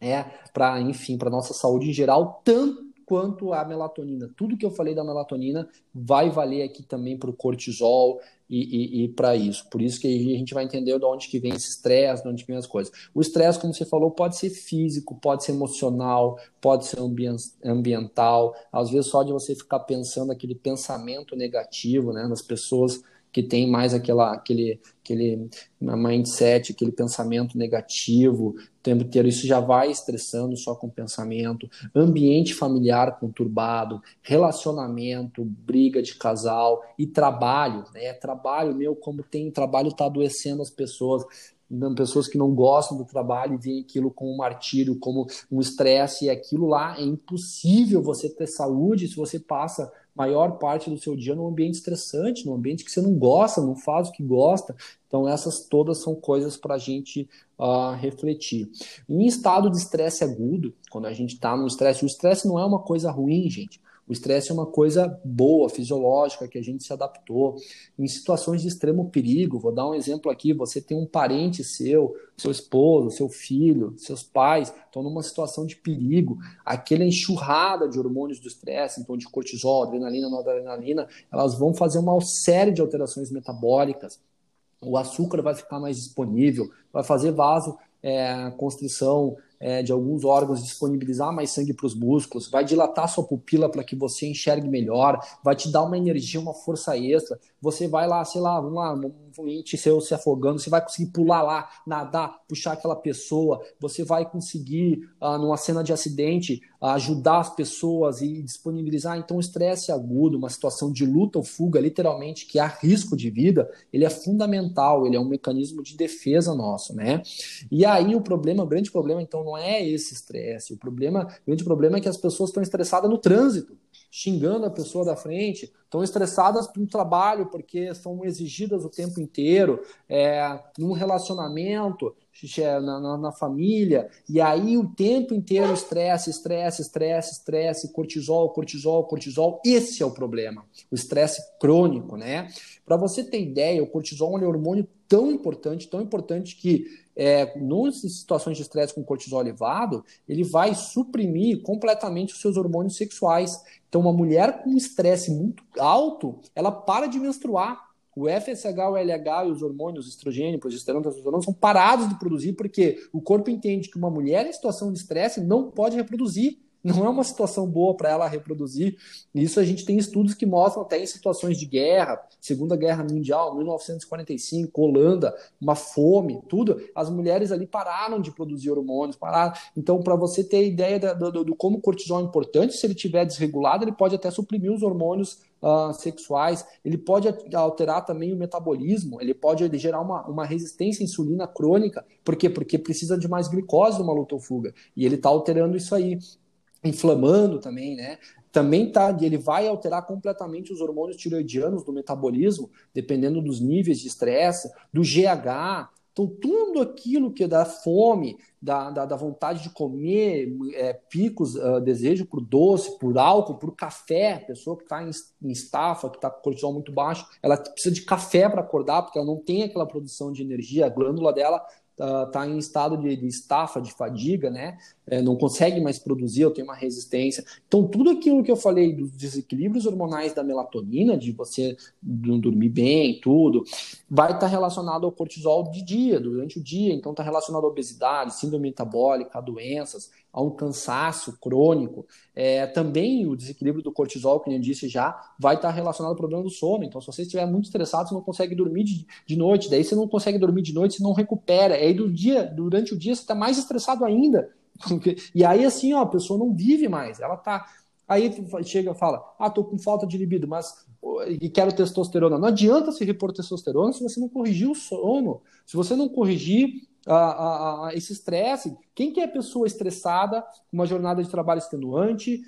é, para, enfim, para a nossa saúde em geral, tanto quanto a melatonina. Tudo que eu falei da melatonina vai valer aqui também para o cortisol e, e, e para isso. Por isso que a gente vai entender de onde que vem esse estresse, de onde vem as coisas. O estresse, como você falou, pode ser físico, pode ser emocional, pode ser ambiental. Às vezes só de você ficar pensando aquele pensamento negativo, né, nas pessoas que tem mais aquela, aquele, aquele mindset, aquele pensamento negativo o tempo inteiro. Isso já vai estressando só com pensamento. Ambiente familiar conturbado, relacionamento, briga de casal e trabalho. Né? Trabalho meu, como tem trabalho, está adoecendo as pessoas pessoas que não gostam do trabalho e veem aquilo como um martírio, como um estresse, e aquilo lá é impossível você ter saúde se você passa maior parte do seu dia num ambiente estressante, num ambiente que você não gosta, não faz o que gosta. Então, essas todas são coisas para a gente uh, refletir. Em estado de estresse agudo, quando a gente está no estresse, o estresse não é uma coisa ruim, gente. O estresse é uma coisa boa, fisiológica, que a gente se adaptou. Em situações de extremo perigo, vou dar um exemplo aqui: você tem um parente seu, seu esposo, seu filho, seus pais, estão numa situação de perigo. Aquela enxurrada de hormônios do estresse, então de cortisol, adrenalina, noradrenalina, elas vão fazer uma série de alterações metabólicas. O açúcar vai ficar mais disponível, vai fazer vaso é, constrição é, de alguns órgãos, disponibilizar mais sangue para os músculos, vai dilatar sua pupila para que você enxergue melhor, vai te dar uma energia, uma força extra. Você vai lá, sei lá, vamos lá, um seu se afogando, você vai conseguir pular lá, nadar, puxar aquela pessoa, você vai conseguir, ah, numa cena de acidente, ajudar as pessoas e disponibilizar. Então, o estresse agudo, uma situação de luta ou fuga, literalmente, que há risco de vida, ele é fundamental, ele é um mecanismo de defesa nosso, né? E aí o problema, o grande problema, então, não é esse estresse. O problema, o grande problema é que as pessoas estão estressadas no trânsito, xingando a pessoa da frente, estão estressadas no trabalho porque são exigidas o tempo inteiro, é, num relacionamento, na, na, na, família, e aí o tempo inteiro estresse, estresse, estresse, estresse, cortisol, cortisol, cortisol. Esse é o problema, o estresse crônico, né? Para você ter ideia, o cortisol é um hormônio tão importante, tão importante que é, nas situações de estresse com cortisol elevado, ele vai suprimir completamente os seus hormônios sexuais. Então, uma mulher com estresse muito alto, ela para de menstruar. O FSH, o LH e os hormônios estrogênio, progesterona, testosterona são parados de produzir porque o corpo entende que uma mulher em situação de estresse não pode reproduzir não é uma situação boa para ela reproduzir. Isso a gente tem estudos que mostram até em situações de guerra, Segunda Guerra Mundial, 1945, Holanda, uma fome, tudo. As mulheres ali pararam de produzir hormônios, pararam. Então, para você ter ideia do, do, do, como o cortisol é importante, se ele tiver desregulado, ele pode até suprimir os hormônios uh, sexuais, ele pode alterar também o metabolismo, ele pode gerar uma, uma resistência à insulina crônica. Por quê? Porque precisa de mais glicose numa luta ou fuga. E ele está alterando isso aí inflamando também, né? Também tá, ele vai alterar completamente os hormônios tiroidianos do metabolismo, dependendo dos níveis de estresse, do GH. Então, tudo aquilo que dá fome, da, da, da vontade de comer, é, picos, uh, desejo por doce, por álcool, por café. Pessoa que está em, em, estafa, que está com cortisol muito baixo, ela precisa de café para acordar, porque ela não tem aquela produção de energia, a glândula dela está tá em estado de, de, estafa, de fadiga, né? É, não consegue mais produzir, eu tenho uma resistência. Então, tudo aquilo que eu falei dos desequilíbrios hormonais da melatonina, de você não dormir bem, tudo, vai estar tá relacionado ao cortisol de dia, durante o dia. Então, está relacionado à obesidade, síndrome metabólica, doenças, a um cansaço crônico. É, também o desequilíbrio do cortisol, que eu disse já, vai estar relacionado ao problema do sono. Então, se você estiver muito estressado, você não consegue dormir de, de noite. Daí você não consegue dormir de noite, você não recupera. E aí do dia, durante o dia, você está mais estressado ainda. E aí, assim, ó, a pessoa não vive mais. Ela tá. Aí chega e fala: Ah, tô com falta de libido, mas e quero testosterona. Não adianta se repor testosterona se você não corrigir o sono. Se você não corrigir a, esse estresse. Quem que é pessoa estressada, com uma jornada de trabalho extenuante,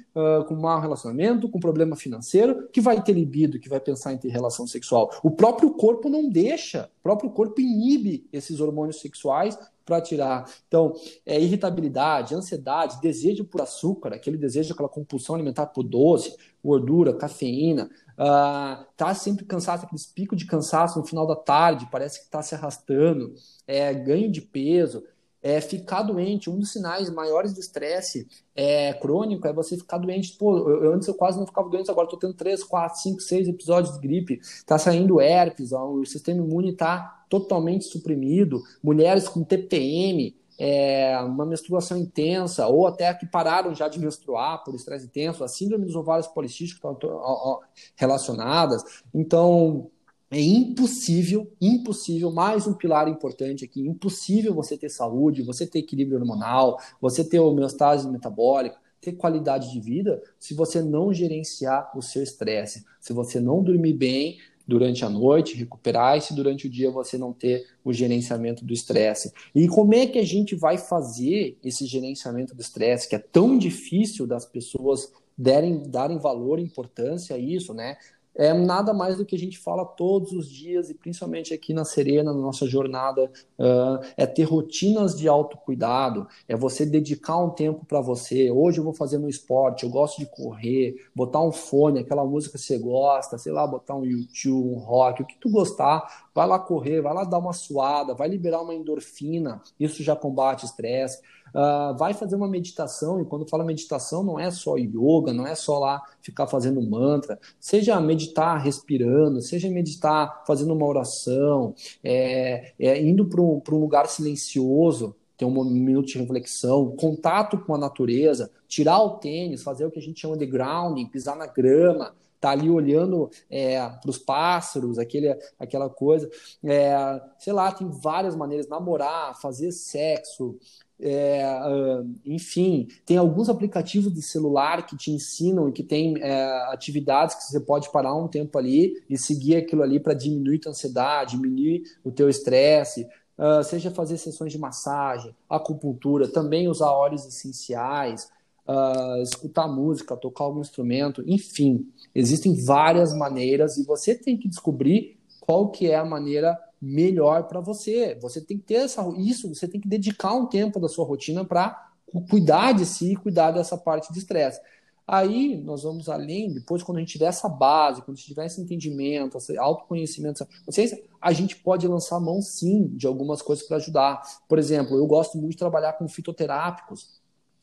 com um mau relacionamento, com problema financeiro, que vai ter libido, que vai pensar em ter relação sexual? O próprio corpo não deixa, o próprio corpo inibe esses hormônios sexuais para tirar. Então, é irritabilidade, ansiedade, desejo por açúcar, aquele desejo, aquela compulsão alimentar por doce, gordura, cafeína, uh, tá sempre cansado, aqueles picos de cansaço no final da tarde, parece que está se arrastando, é, ganho de peso, é ficar doente. Um dos sinais maiores do estresse é, crônico é você ficar doente. Pô, eu, antes eu quase não ficava doente, agora estou tendo 3, 4, 5, 6 episódios de gripe. Tá saindo herpes, ó, o sistema imune está totalmente suprimido. Mulheres com TPM, é, uma menstruação intensa, ou até que pararam já de menstruar por estresse intenso, a síndrome dos ovários policísticos estão relacionadas. Então, é impossível, impossível, mais um pilar importante aqui, impossível você ter saúde, você ter equilíbrio hormonal, você ter homeostase metabólica, ter qualidade de vida, se você não gerenciar o seu estresse, se você não dormir bem durante a noite, recuperar e se durante o dia você não ter o gerenciamento do estresse. E como é que a gente vai fazer esse gerenciamento do estresse, que é tão difícil das pessoas derem, darem valor e importância a isso, né? É nada mais do que a gente fala todos os dias, e principalmente aqui na Serena, na nossa jornada, uh, é ter rotinas de autocuidado, é você dedicar um tempo para você. Hoje eu vou fazer meu esporte, eu gosto de correr, botar um fone, aquela música que você gosta, sei lá, botar um YouTube, um rock, o que tu gostar, vai lá correr, vai lá dar uma suada, vai liberar uma endorfina, isso já combate estresse. Uh, vai fazer uma meditação, e quando fala meditação, não é só yoga, não é só lá ficar fazendo mantra, seja meditar respirando, seja meditar fazendo uma oração, é, é indo para um, um lugar silencioso, ter um minuto de reflexão, contato com a natureza, tirar o tênis, fazer o que a gente chama de grounding, pisar na grama, tá ali olhando é, para os pássaros, aquele, aquela coisa. É, sei lá, tem várias maneiras, namorar, fazer sexo, é, enfim, tem alguns aplicativos de celular que te ensinam e que tem é, atividades que você pode parar um tempo ali e seguir aquilo ali para diminuir a ansiedade, diminuir o teu estresse, uh, seja fazer sessões de massagem, acupuntura, também usar óleos essenciais, uh, escutar música, tocar algum instrumento, enfim, existem várias maneiras e você tem que descobrir qual que é a maneira melhor para você. Você tem que ter essa, isso, você tem que dedicar um tempo da sua rotina para cuidar de si, cuidar dessa parte de estresse. Aí nós vamos além, depois, quando a gente tiver essa base, quando a gente tiver esse entendimento, esse autoconhecimento, vocês, a gente pode lançar mão sim de algumas coisas para ajudar. Por exemplo, eu gosto muito de trabalhar com fitoterápicos,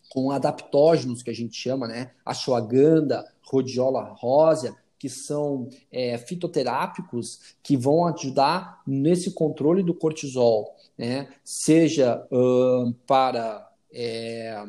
com adaptógenos, que a gente chama, né? Ashwagandha, rhodiola rósea, que são é, fitoterápicos que vão ajudar nesse controle do cortisol, né? seja para é,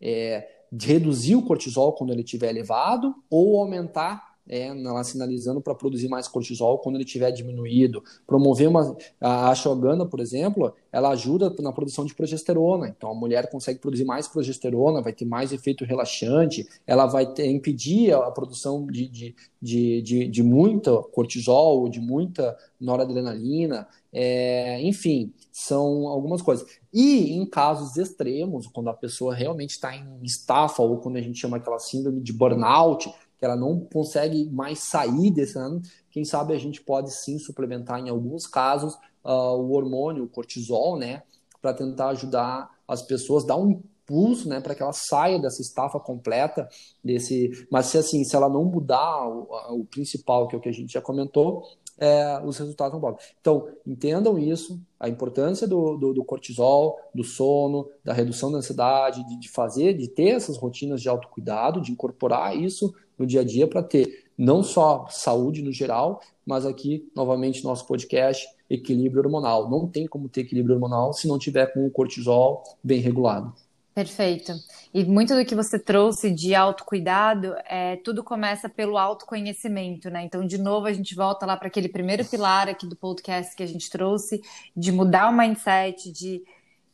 é, reduzir o cortisol quando ele estiver elevado ou aumentar é, ela sinalizando para produzir mais cortisol quando ele tiver diminuído. Promover uma. A ashwagandha, por exemplo, ela ajuda na produção de progesterona. Então a mulher consegue produzir mais progesterona, vai ter mais efeito relaxante, ela vai ter, impedir a produção de, de, de, de, de muita cortisol, de muita noradrenalina. É, enfim, são algumas coisas. E em casos extremos, quando a pessoa realmente está em estafa, ou quando a gente chama aquela síndrome de burnout que ela não consegue mais sair desse ano, quem sabe a gente pode sim suplementar em alguns casos uh, o hormônio, o cortisol, né, para tentar ajudar as pessoas, dar um impulso, né, para que ela saia dessa estafa completa desse, mas se assim, se ela não mudar o, o principal, que é o que a gente já comentou, é, os resultados não podem. Então, entendam isso, a importância do, do, do, cortisol, do sono, da redução da ansiedade, de, de fazer, de ter essas rotinas de autocuidado, de incorporar isso no dia a dia para ter não só saúde no geral, mas aqui, novamente, nosso podcast, equilíbrio hormonal. Não tem como ter equilíbrio hormonal se não tiver com o cortisol bem regulado. Perfeito. E muito do que você trouxe de autocuidado, é, tudo começa pelo autoconhecimento, né? Então, de novo, a gente volta lá para aquele primeiro pilar aqui do podcast que a gente trouxe, de mudar o mindset, de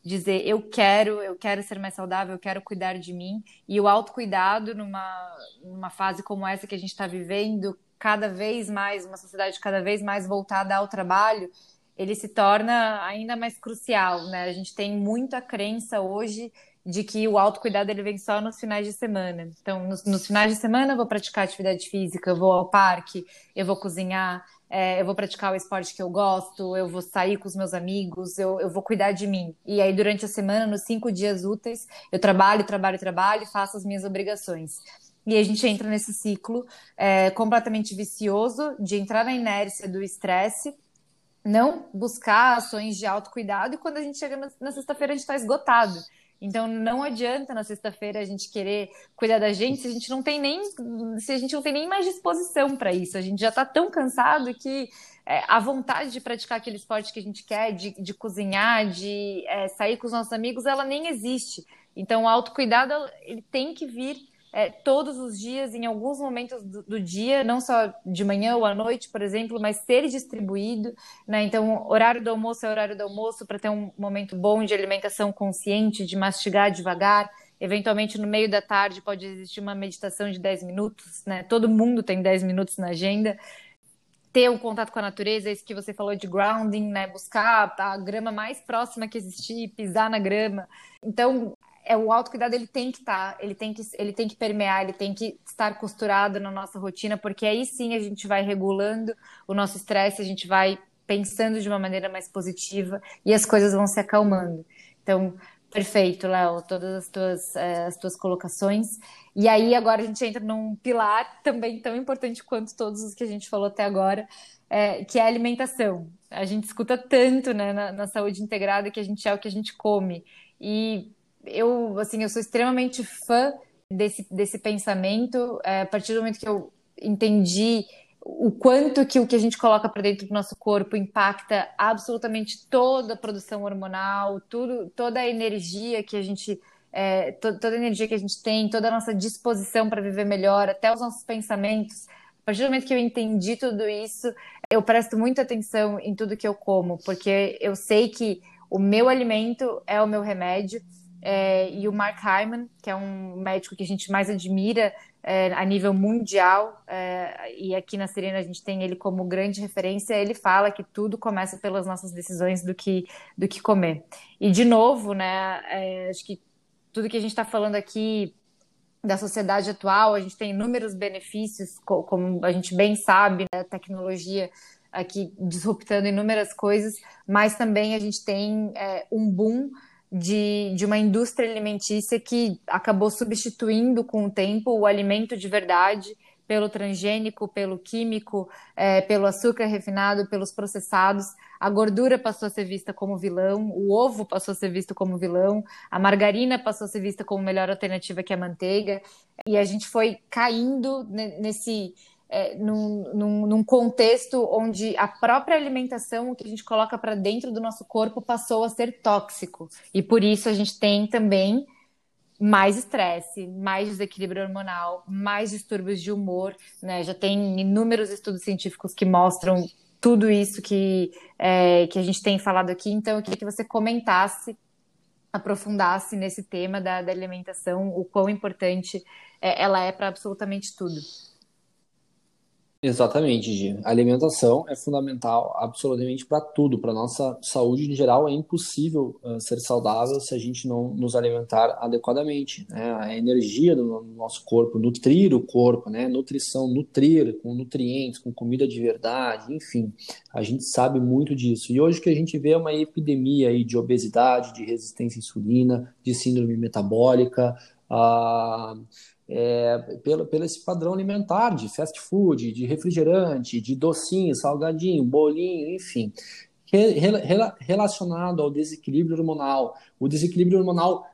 dizer eu quero, eu quero ser mais saudável, eu quero cuidar de mim. E o autocuidado numa, numa fase como essa que a gente está vivendo, cada vez mais, uma sociedade cada vez mais voltada ao trabalho, ele se torna ainda mais crucial, né? A gente tem muita crença hoje de que o autocuidado ele vem só nos finais de semana. Então, nos, nos finais de semana eu vou praticar atividade física, eu vou ao parque, eu vou cozinhar, é, eu vou praticar o esporte que eu gosto, eu vou sair com os meus amigos, eu, eu vou cuidar de mim. E aí, durante a semana, nos cinco dias úteis, eu trabalho, trabalho, trabalho, faço as minhas obrigações. E a gente entra nesse ciclo é, completamente vicioso de entrar na inércia do estresse não buscar ações de autocuidado e quando a gente chega na, na sexta-feira a gente está esgotado. Então não adianta na sexta-feira a gente querer cuidar da gente se a gente não tem nem se a gente não tem nem mais disposição para isso. A gente já está tão cansado que é, a vontade de praticar aquele esporte que a gente quer, de, de cozinhar, de é, sair com os nossos amigos, ela nem existe. Então o autocuidado ele tem que vir é, todos os dias, em alguns momentos do, do, dia, não só de manhã ou à noite, por exemplo, mas ser distribuído. Né? Então, horário do almoço é horário do almoço para ter um momento bom de alimentação consciente, de mastigar devagar. Eventualmente, no meio da tarde, pode existir uma meditação de 10 minutos. Né? Todo mundo tem 10 minutos na agenda ter um contato com a natureza, isso que você falou de grounding, né? Buscar a grama mais próxima que existir, pisar na grama. Então, é o autocuidado ele tem que estar, tá, ele tem que ele tem que permear, ele tem que estar costurado na nossa rotina, porque aí sim a gente vai regulando o nosso estresse, a gente vai pensando de uma maneira mais positiva e as coisas vão se acalmando. Então, perfeito, Léo, todas as tuas, eh, as tuas colocações. E aí agora a gente entra num pilar também tão importante quanto todos os que a gente falou até agora, é, que é a alimentação. A gente escuta tanto né, na, na saúde integrada que a gente é o que a gente come. E eu, assim, eu sou extremamente fã desse, desse pensamento. É, a partir do momento que eu entendi o quanto que o que a gente coloca para dentro do nosso corpo impacta absolutamente toda a produção hormonal, tudo, toda a energia que a gente é, to, toda a energia que a gente tem, toda a nossa disposição para viver melhor, até os nossos pensamentos. A partir do momento que eu entendi tudo isso, eu presto muita atenção em tudo que eu como, porque eu sei que o meu alimento é o meu remédio é, e o Mark Hyman, que é um médico que a gente mais admira é, a nível mundial, é, e aqui na Serena a gente tem ele como grande referência, ele fala que tudo começa pelas nossas decisões do que, do que comer. E, de novo, né, é, acho que tudo que a gente está falando aqui da sociedade atual, a gente tem inúmeros benefícios, como a gente bem sabe, né, a tecnologia aqui disruptando inúmeras coisas, mas também a gente tem é, um boom de, de uma indústria alimentícia que acabou substituindo com o tempo o alimento de verdade pelo transgênico, pelo químico, é, pelo açúcar refinado, pelos processados. A gordura passou a ser vista como vilão, o ovo passou a ser visto como vilão, a margarina passou a ser vista como melhor alternativa que a manteiga. E a gente foi caindo nesse é, num, num, num, contexto onde a própria alimentação, o que a gente coloca para dentro do nosso corpo, passou a ser tóxico. E por isso a gente tem também mais estresse, mais desequilíbrio hormonal, mais distúrbios de humor. Né? Já tem inúmeros estudos científicos que mostram tudo isso que, é, que a gente tem falado aqui. Então, eu queria que você comentasse, aprofundasse nesse tema da, da alimentação, o quão importante é, ela é para absolutamente tudo. Exatamente, Gi. A alimentação é fundamental absolutamente para tudo, para nossa saúde em geral. É impossível uh, ser saudável se a gente não nos alimentar adequadamente. Né? A energia do nosso corpo, nutrir o corpo, né? nutrição, nutrir com nutrientes, com comida de verdade, enfim, a gente sabe muito disso. E hoje que a gente vê é uma epidemia aí de obesidade, de resistência à insulina, de síndrome metabólica. Uh, é, pelo, pelo esse padrão alimentar de fast food, de refrigerante, de docinho, salgadinho, bolinho, enfim, re, re, relacionado ao desequilíbrio hormonal. O desequilíbrio hormonal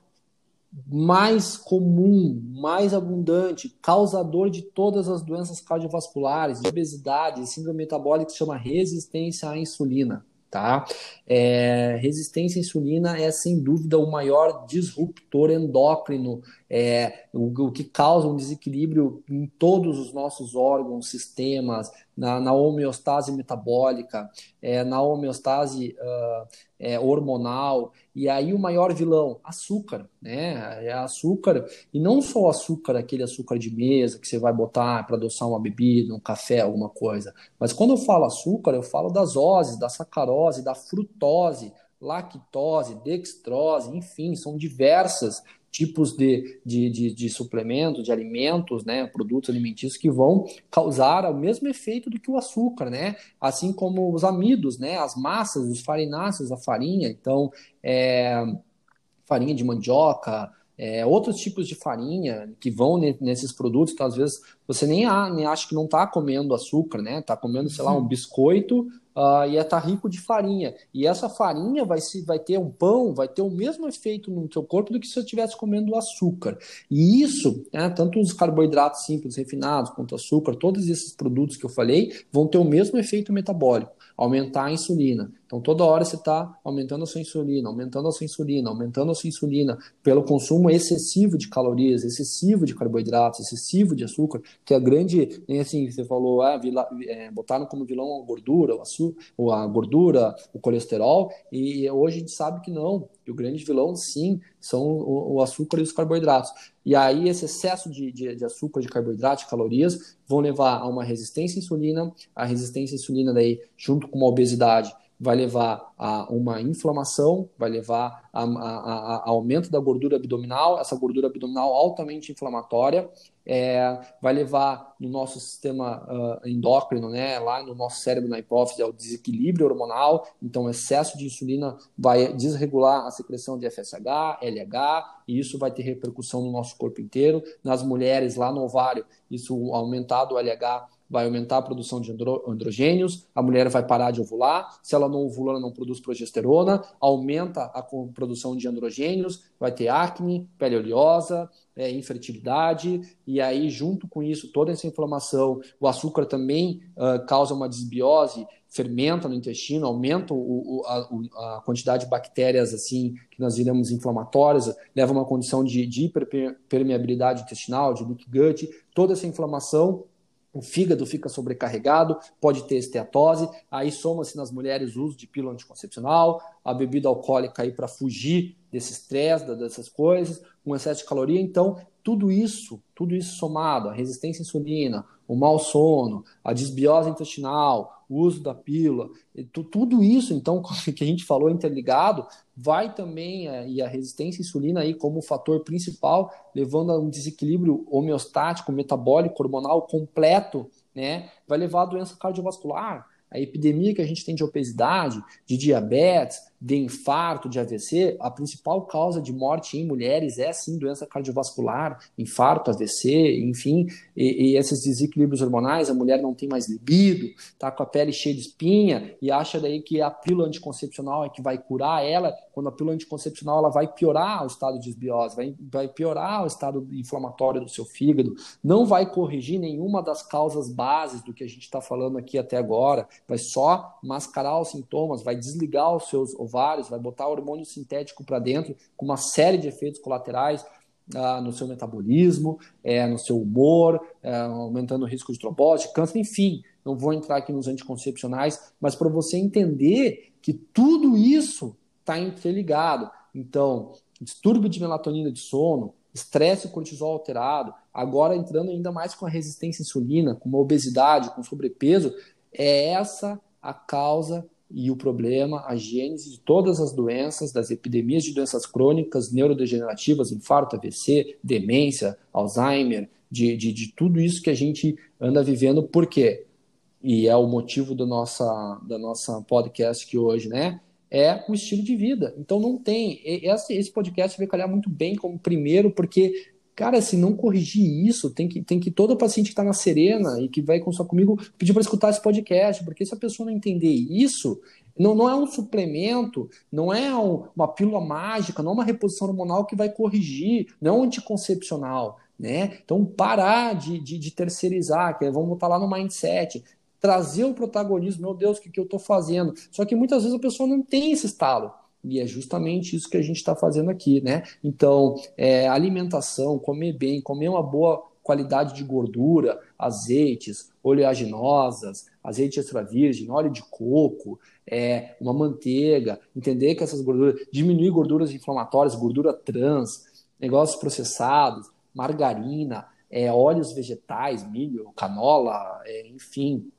mais comum, mais abundante, causador de todas as doenças cardiovasculares, de obesidade, síndrome metabólica, se chama resistência à insulina. Tá? É, resistência à insulina é sem dúvida o maior disruptor endócrino, é, o, o, que causa um desequilíbrio em todos os nossos órgãos, sistemas, na, na homeostase metabólica, é, na homeostase uh, é, hormonal, e aí o maior vilão, açúcar, né? É açúcar, e não só açúcar, aquele açúcar de mesa que você vai botar para adoçar uma bebida, um café, alguma coisa. Mas quando eu falo açúcar, eu falo das oses, da sacarose, da frutose, lactose, dextrose, enfim, são diversas tipos de, de, de, de suplementos, de alimentos, né, produtos alimentícios que vão causar o mesmo efeito do que o açúcar, né, assim como os amidos, né, as massas, os farináceos, a farinha, então, é, farinha de mandioca, é, outros tipos de farinha que vão nesses produtos, então às vezes você nem, nem acha que não está comendo açúcar, né? Está comendo, sei lá, um biscoito uh, e está rico de farinha. E essa farinha vai, se, vai ter um pão, vai ter o mesmo efeito no seu corpo do que se você estivesse comendo açúcar. E isso, né, tanto os carboidratos simples refinados quanto açúcar, todos esses produtos que eu falei, vão ter o mesmo efeito metabólico aumentar a insulina. Então, toda hora você está aumentando a sua insulina, aumentando a sua insulina, aumentando a sua insulina pelo consumo excessivo de calorias, excessivo de carboidratos, excessivo de açúcar, que a grande, nem assim, você falou, ah, vila, é, botaram como vilão a gordura, o açúcar, ou a gordura, o colesterol, e hoje a gente sabe que não, que o grande vilão, sim, são o, o açúcar e os carboidratos. E aí, esse excesso de, de, de açúcar, de carboidrato, de calorias, vão levar a uma resistência à insulina, a resistência à insulina daí, junto com uma obesidade, vai levar a uma inflamação, vai levar a, a, a, aumento da gordura abdominal, essa gordura abdominal altamente inflamatória, é, vai levar no nosso sistema uh, endócrino, né, lá no nosso cérebro, na hipófise, ao desequilíbrio hormonal, então excesso de insulina vai desregular a secreção de FSH, LH, e isso vai ter repercussão no nosso corpo inteiro. Nas mulheres, lá no ovário, isso aumentado o LH vai aumentar a produção de androgênios, a mulher vai parar de ovular, se ela não ovula, ela não produz progesterona, aumenta a produção de androgênios, vai ter acne, pele oleosa, é, infertilidade, e aí, junto com isso, toda essa inflamação, o açúcar também uh, causa uma desbiose, fermenta no intestino, aumenta o, o, a, a, quantidade de bactérias assim que nós diremos inflamatórias, leva a uma condição de, de hiperpermeabilidade intestinal, de leak gut, toda essa inflamação o fígado fica sobrecarregado, pode ter esteatose, aí soma-se nas mulheres o uso de pílula anticoncepcional, a bebida alcoólica aí para fugir desse estresse, dessas coisas, um excesso de caloria, então tudo isso, tudo isso somado, a resistência à insulina, o mau sono, a desbiose intestinal, o uso da pílula, tudo isso, então, que a gente falou interligado, vai também, é, e a resistência à insulina aí como fator principal, levando a um desequilíbrio homeostático, metabólico, hormonal completo, né? Vai levar a doença cardiovascular, a epidemia que a gente tem de obesidade, de diabetes, de infarto, de AVC, a principal causa de morte em mulheres é sim doença cardiovascular, infarto, AVC, enfim, e, e, esses desequilíbrios hormonais, a mulher não tem mais libido, tá com a pele cheia de espinha e acha daí que a pílula anticoncepcional é que vai curar ela, quando a pílula anticoncepcional ela vai piorar o estado de desbiose, vai, vai piorar o estado inflamatório do seu fígado, não vai corrigir nenhuma das causas bases do que a gente está falando aqui até agora, vai só mascarar os sintomas, vai desligar os seus ovários, vai botar hormônio sintético para dentro, com uma série de efeitos colaterais ah, no seu metabolismo, é, no seu humor, é, aumentando o risco de trombose, câncer, enfim. Não vou entrar aqui nos anticoncepcionais, mas para você entender que tudo isso está interligado. Então, distúrbio de melatonina de sono, estresse e cortisol alterado, agora entrando ainda mais com a resistência à insulina, com uma obesidade, com sobrepeso, é essa a causa e o problema, a gênese de todas as doenças, das epidemias de doenças crônicas, neurodegenerativas, infarto, AVC, demência, Alzheimer, de, de, de tudo isso que a gente anda vivendo, por quê? E é o motivo do nossa, da nossa podcast aqui hoje, né? É o estilo de vida. Então não tem. Esse, esse podcast vai calhar muito bem como primeiro, porque Cara, se não corrigir isso, tem que, tem que todo paciente que está na Serena e que vai consultar comigo pedir para escutar esse podcast, porque se a pessoa não entender isso, não, não é um suplemento, não é um, uma pílula mágica, não é uma reposição hormonal que vai corrigir, não é um anticoncepcional. Né? Então, parar de, de, de terceirizar, que é, vamos botar lá no mindset, trazer o protagonismo, meu Deus, o que, que eu estou fazendo? Só que muitas vezes a pessoa não tem esse estalo. E é justamente isso que a gente está fazendo aqui, né? Então, é, alimentação, comer bem, comer uma boa qualidade de gordura, azeites, oleaginosas, azeite extra virgem, óleo de coco, é, uma manteiga, entender que essas gorduras, diminuir gorduras inflamatórias, gordura trans, negócios processados, margarina, é, óleos vegetais, milho, canola, é, enfim,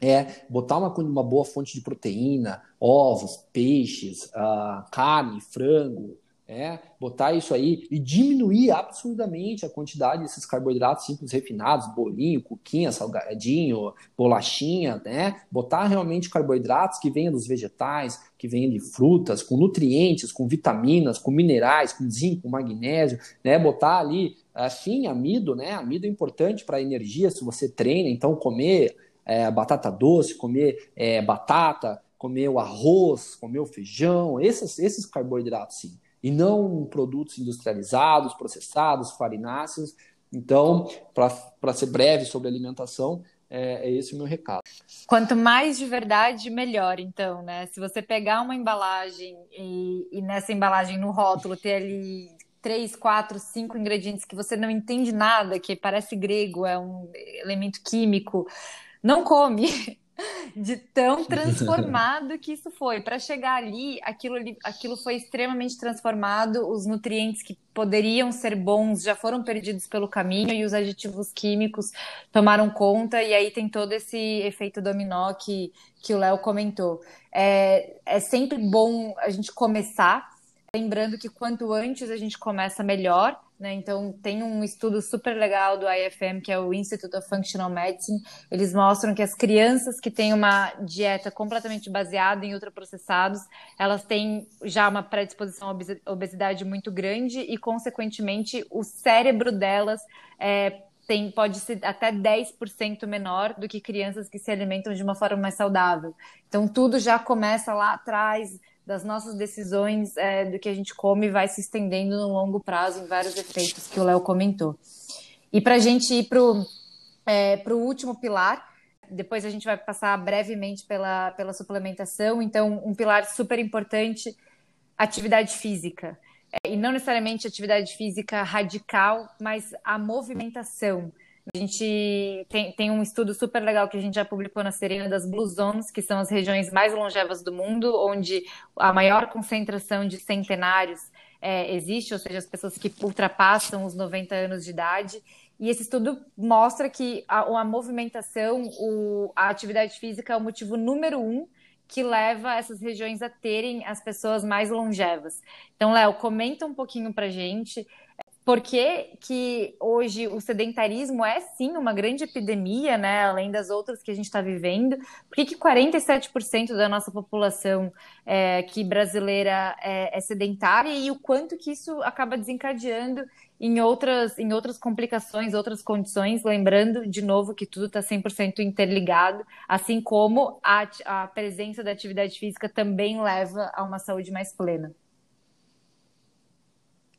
é botar uma, uma boa fonte de proteína, ovos, peixes, uh, carne, frango, é, botar isso aí e diminuir absurdamente a quantidade desses carboidratos simples refinados, bolinho, cuquinha, salgadinho, bolachinha, né? Botar realmente carboidratos que venham dos vegetais, que venham de frutas, com nutrientes, com vitaminas, com minerais, com zinco, com magnésio, né? Botar ali, assim, amido, né? Amido é importante para energia se você treina, então comer é, batata doce, comer é, batata, comer o arroz, comer o feijão, esses, esses carboidratos sim. E não produtos industrializados, processados, farináceos. Então, para ser breve sobre alimentação, é, é esse o meu recado. Quanto mais de verdade, melhor, então, né? Se você pegar uma embalagem e, e nessa embalagem, no rótulo, ter ali três, quatro, cinco ingredientes que você não entende nada, que parece grego, é um elemento químico, não come. De tão transformado que isso foi. Para chegar ali, aquilo, aquilo foi extremamente transformado. Os nutrientes que poderiam ser bons já foram perdidos pelo caminho e os aditivos químicos tomaram conta. E aí tem todo esse efeito dominó que, que o Léo comentou. É, é sempre bom a gente começar Lembrando que quanto antes a gente começa, melhor. Né? Então, tem um estudo super legal do IFM, que é o Institute of Functional Medicine. Eles mostram que as crianças que têm uma dieta completamente baseada em ultraprocessados, elas têm já uma predisposição à obesidade muito grande e, consequentemente, o cérebro delas é, tem, pode ser até 10% menor do que crianças que se alimentam de uma forma mais saudável. Então, tudo já começa lá atrás das nossas decisões é, do que a gente come vai se estendendo no longo prazo em vários efeitos que o Léo comentou. E para a gente ir para o é, último pilar, depois a gente vai passar brevemente pela, pela suplementação. Então, um pilar super importante, atividade física. É, e não necessariamente atividade física radical, mas a movimentação. A gente tem, tem um estudo super legal que a gente já publicou na Serena das Blue Zones, que são as regiões mais longevas do mundo, onde a maior concentração de centenários é, existe, ou seja, as pessoas que ultrapassam os 90 anos de idade. E esse estudo mostra que a, a movimentação, o, a atividade física é o motivo número um que leva essas regiões a terem as pessoas mais longevas. Então, Léo, comenta um pouquinho pra gente por que, que, hoje o sedentarismo é sim uma grande epidemia, né? Além das outras que a gente está vivendo. Por que, que 47% da nossa população é, que brasileira é, é, sedentária e o quanto que isso acaba desencadeando em outras, em outras complicações, outras condições, lembrando de novo que tudo está 100% interligado, assim como a, a presença da atividade física também leva a uma saúde mais plena.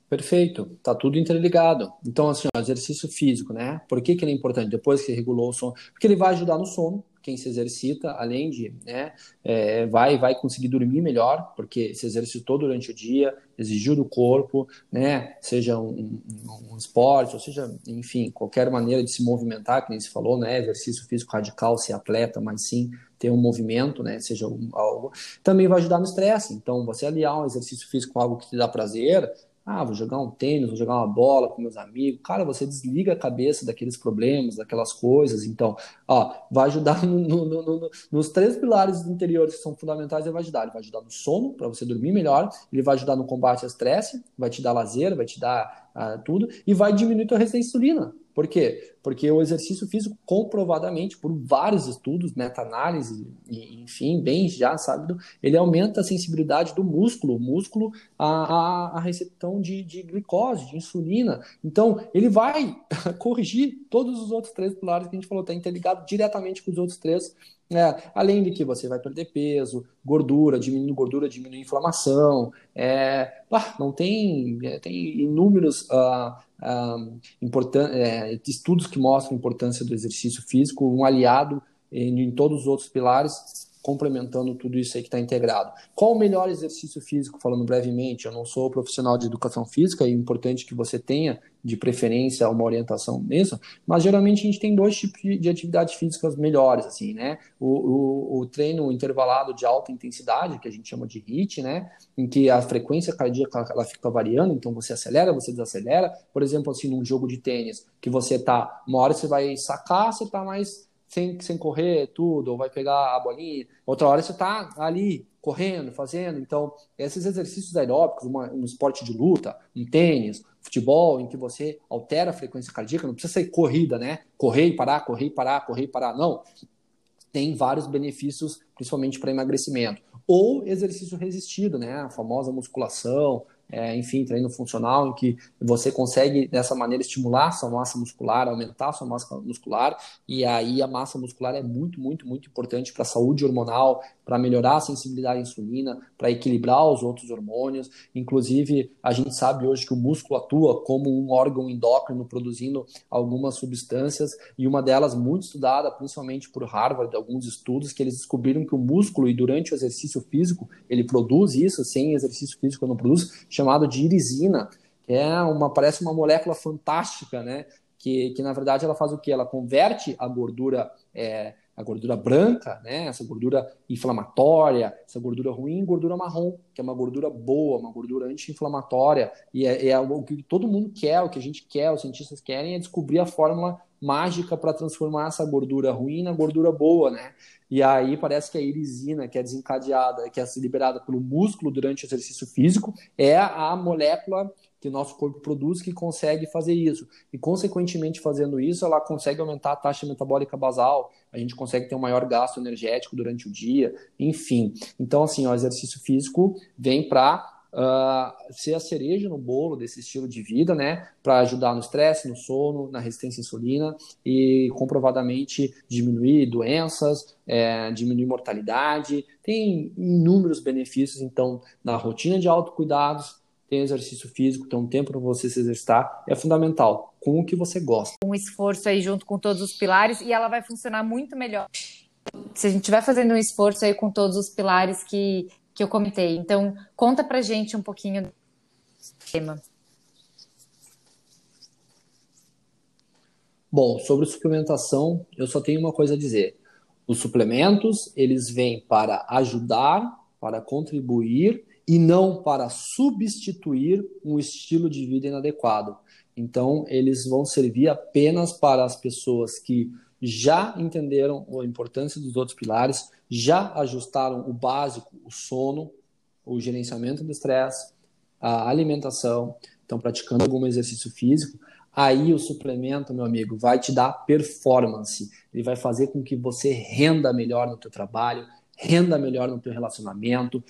Perfeito, tá tudo interligado. Então, assim, ó, exercício físico, né? Por que, que ele é importante? Depois que regulou o sono, porque ele vai ajudar no sono. Quem se exercita, além de, né, é, vai vai conseguir dormir melhor, porque se exercitou durante o dia, exigiu do corpo, né, seja um, um, um esporte, ou seja, enfim, qualquer maneira de se movimentar, que nem se falou, né, exercício físico radical, ser atleta, mas sim ter um movimento, né, seja algo, também vai ajudar no estresse. Então, você aliar um exercício físico com algo que te dá prazer, ah, vou jogar um tênis, vou jogar uma bola com meus amigos. Cara, você desliga a cabeça daqueles problemas, daquelas coisas. Então, ó, vai ajudar no, no, no, nos três pilares interiores que são fundamentais. Ele vai ajudar. Ele vai ajudar no sono, para você dormir melhor. Ele vai ajudar no combate ao estresse, vai te dar lazer, vai te dar uh, tudo. E vai diminuir a resistência à insulina. Por quê? Porque o exercício físico, comprovadamente, por vários estudos, meta-análise, enfim, bem já sabe, ele aumenta a sensibilidade do músculo, o músculo a, a, recepção de, de glicose, de insulina. Então, ele vai corrigir todos os outros três pilares que a gente falou, está interligado diretamente com os outros três é, além de que você vai perder peso, gordura, diminuindo gordura, diminui inflamação. É, não tem, é, tem inúmeros uh, uh, é, estudos que mostram a importância do exercício físico, um aliado em, em todos os outros pilares complementando tudo isso aí que está integrado. Qual o melhor exercício físico, falando brevemente? Eu não sou profissional de educação física e é importante que você tenha, de preferência, uma orientação nisso, mas geralmente a gente tem dois tipos de atividades físicas melhores, assim, né? O, o, o treino intervalado de alta intensidade, que a gente chama de HIIT, né? Em que a frequência cardíaca ela fica variando, então você acelera, você desacelera. Por exemplo, assim, num jogo de tênis, que você tá, uma hora você vai sacar, você tá mais sem, sem correr tudo, ou vai pegar a bolinha. Outra hora você está ali correndo, fazendo. Então, esses exercícios aeróbicos, uma, um esporte de luta, um tênis, futebol, em que você altera a frequência cardíaca, não precisa ser corrida, né? Correr e parar, correr e parar, correr e parar. Não. Tem vários benefícios, principalmente para emagrecimento. Ou exercício resistido, né? A famosa musculação, é, enfim, treino funcional, em que você consegue dessa maneira estimular sua massa muscular, aumentar sua massa muscular, e aí a massa muscular é muito, muito, muito importante para a saúde hormonal, para melhorar a sensibilidade à insulina, para equilibrar os outros hormônios. Inclusive, a gente sabe hoje que o músculo atua como um órgão endócrino produzindo algumas substâncias, e uma delas muito estudada, principalmente por Harvard, alguns estudos que eles descobriram que o músculo, e durante o exercício físico, ele produz isso, sem exercício físico não produz, chamado de irisina, que é uma, parece uma molécula fantástica, né? Que, que na verdade ela faz o que? Ela converte a gordura é, a gordura branca, né, essa gordura inflamatória, essa gordura ruim, gordura marrom, que é uma gordura boa, uma gordura anti-inflamatória, e é, é, o que todo mundo quer, o que a gente quer, os cientistas querem é descobrir a fórmula mágica para transformar essa gordura ruim na gordura boa, né? E aí parece que a irisina, que é desencadeada, que é liberada pelo músculo durante o exercício físico, é a molécula que o nosso corpo produz que consegue fazer isso. E, consequentemente, fazendo isso, ela consegue aumentar a taxa metabólica basal, a gente consegue ter um maior gasto energético durante o dia, enfim. Então, assim, o exercício físico vem para Uh, ah, ser a cereja no bolo desse estilo de vida, né? Para ajudar no estresse, no sono, na resistência à insulina e comprovadamente diminuir doenças, é, diminuir mortalidade. Tem inúmeros benefícios, então, na rotina de autocuidados, tem exercício físico, tem um tempo para você se exercitar, é fundamental, com o que você gosta. Um esforço aí junto com todos os pilares e ela vai funcionar muito melhor se a gente estiver fazendo um esforço aí com todos os pilares que, que eu comentei. Então, conta pra gente um pouquinho do tema. Bom, sobre suplementação, eu só tenho uma coisa a dizer. Os suplementos, eles vêm para ajudar, para contribuir e não para substituir um estilo de vida inadequado. Então, eles vão servir apenas para as pessoas que já entenderam a importância dos outros pilares, já ajustaram o básico, o sono, o gerenciamento do estresse, a alimentação, estão praticando algum exercício físico, aí o suplemento, meu amigo, vai te dar performance. Ele vai fazer com que você renda melhor no teu trabalho, renda melhor no teu relacionamento,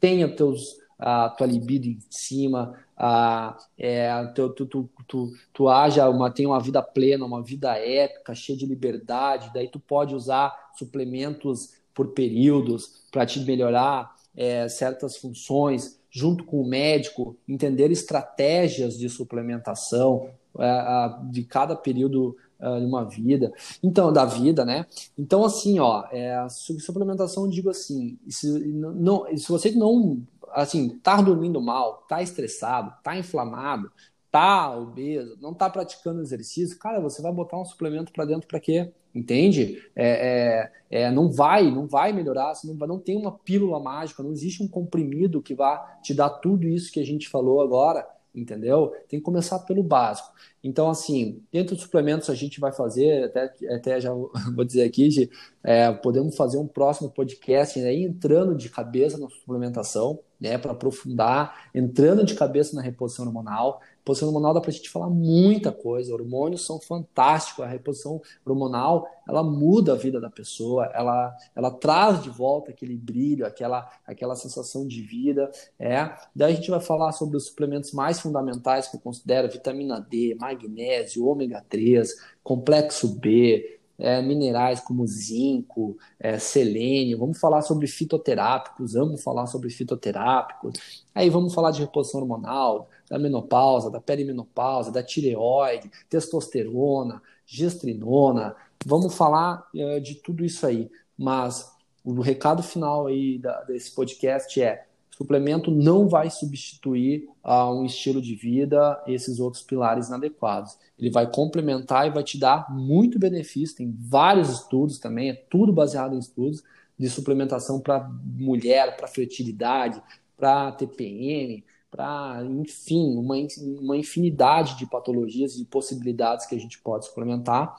tenha teus, a tua libido em cima, a, é, tu, tu, tu, tu, tu haja uma, tenha uma vida plena, uma vida épica, cheia de liberdade, daí tu pode usar suplementos por períodos para te melhorar é, certas funções, junto com o médico, entender estratégias de suplementação é, de cada período de uma vida, então da vida, né? Então assim, ó, é, sobre suplementação digo assim, se, não, se você não, assim, tá dormindo mal, tá estressado, tá inflamado, tá obeso, não tá praticando exercício, cara, você vai botar um suplemento para dentro para quê? Entende? É, é, é, não vai, não vai melhorar, não, vai, não tem uma pílula mágica, não existe um comprimido que vá te dar tudo isso que a gente falou agora entendeu? Tem que começar pelo básico. Então, assim, dentro dos suplementos a gente vai fazer, até, até já vou dizer aqui, é, podemos fazer um próximo podcast aí entrando de cabeça na suplementação, né, para aprofundar, entrando de cabeça na reposição hormonal, Reposição hormonal dá para a gente falar muita coisa. Hormônios são fantásticos. A reposição hormonal ela muda a vida da pessoa, ela, ela traz de volta aquele brilho, aquela, aquela sensação de vida. É. Daí a gente vai falar sobre os suplementos mais fundamentais que eu considero: vitamina D, magnésio, ômega 3, complexo B, é, minerais como zinco, é, selênio, vamos falar sobre fitoterápicos, vamos falar sobre fitoterápicos, aí vamos falar de reposição hormonal, da menopausa, da perimenopausa, da tireoide, testosterona, gestrinona, vamos falar é, de tudo isso aí, mas o recado final aí da, desse podcast é suplemento não vai substituir a um estilo de vida esses outros pilares inadequados. Ele vai complementar e vai te dar muito benefício. Tem vários estudos também, é tudo baseado em estudos de suplementação para mulher, para fertilidade, para TPM, para, enfim, uma, uma infinidade de patologias e possibilidades que a gente pode suplementar,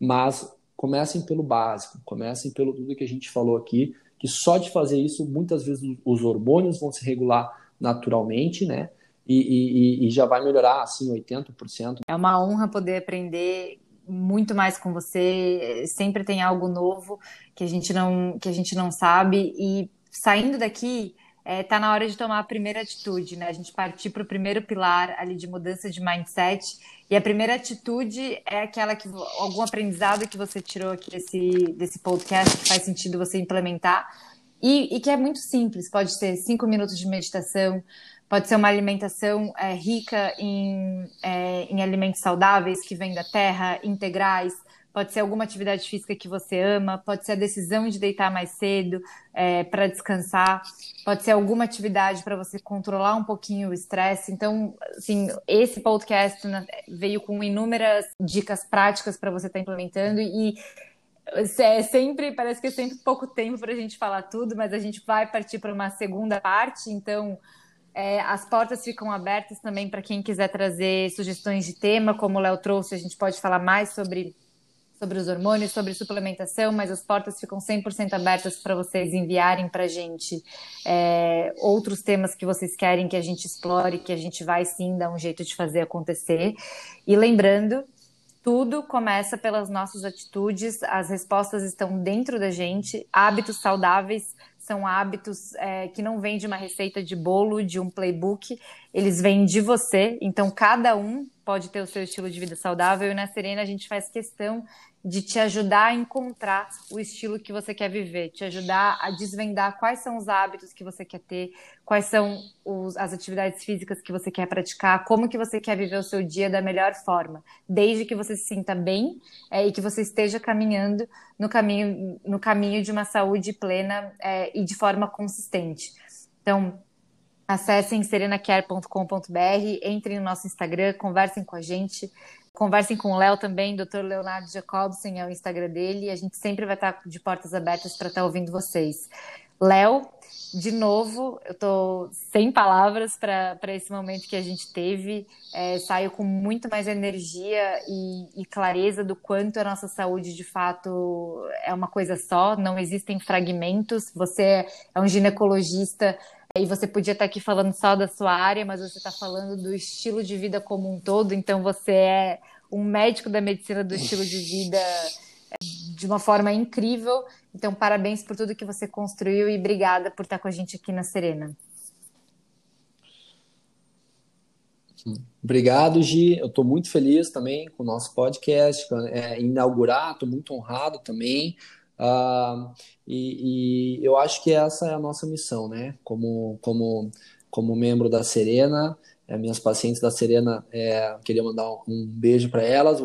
mas comecem pelo básico, comecem pelo tudo que a gente falou aqui, que só de fazer isso, muitas vezes os hormônios vão se regular naturalmente, né? E, e, e já vai melhorar, assim, 80%. É uma honra poder aprender muito mais com você. Sempre tem algo novo que a gente não, que a gente não sabe. E saindo daqui, é, tá na hora de tomar a primeira atitude, né? A gente partir para o primeiro pilar ali de mudança de mindset. E a primeira atitude é aquela que algum aprendizado que você tirou aqui desse, desse podcast que faz sentido você implementar. E, e que é muito simples, pode ser cinco minutos de meditação, pode ser uma alimentação é, rica em, é, em alimentos saudáveis que vêm da terra, integrais, pode ser alguma atividade física que você ama, pode ser a decisão de deitar mais cedo é, para descansar, pode ser alguma atividade para você controlar um pouquinho o estresse. Então, assim, esse podcast né, veio com inúmeras dicas práticas para você estar tá implementando e é sempre, parece que é sempre pouco tempo para a gente falar tudo, mas a gente vai partir para uma segunda parte, então é, as portas ficam abertas também para quem quiser trazer sugestões de tema, como o Léo trouxe, a gente pode falar mais sobre sobre os hormônios, sobre suplementação, mas as portas ficam 100% abertas para vocês enviarem para a gente é, outros temas que vocês querem que a gente explore, que a gente vai sim dar um jeito de fazer acontecer. E lembrando, tudo começa pelas nossas atitudes, as respostas estão dentro da gente, hábitos saudáveis são hábitos é, que não vêm de uma receita de bolo, de um playbook, eles vêm de você. Então, cada um pode ter o seu estilo de vida saudável. E na Serena, a gente faz questão de te ajudar a encontrar o estilo que você quer viver, te ajudar a desvendar quais são os hábitos que você quer ter, quais são os, as atividades físicas que você quer praticar, como que você quer viver o seu dia da melhor forma, desde que você se sinta bem é, e que você esteja caminhando no caminho, no caminho de uma saúde plena é, e de forma consistente. Então, acessem serenacare.com.br, entrem no nosso Instagram, conversem com a gente. Conversem com o Léo também, Dr. Leonardo Jacobsen é o Instagram dele, a gente sempre vai estar de portas abertas para estar ouvindo vocês. Léo, de novo, eu estou sem palavras para esse momento que a gente teve. É, saio com muito mais energia e, e, clareza do quanto a nossa saúde de fato é uma coisa só, não existem fragmentos. Você é um ginecologista e você podia estar aqui falando só da sua área, mas você está falando do estilo de vida como um todo, então você é um médico da medicina do estilo de vida é, de uma forma incrível. Então, parabéns por tudo que você construiu e obrigada por estar com a gente aqui na Serena. Obrigado, Gi. Eu estou muito feliz também com o nosso podcast, é, inaugurar, estou muito honrado também. Uh, e, e, eu acho que essa é a nossa missão, né? Como, como, como membro da Serena, é, minhas pacientes da Serena, é, queria mandar um beijo para elas,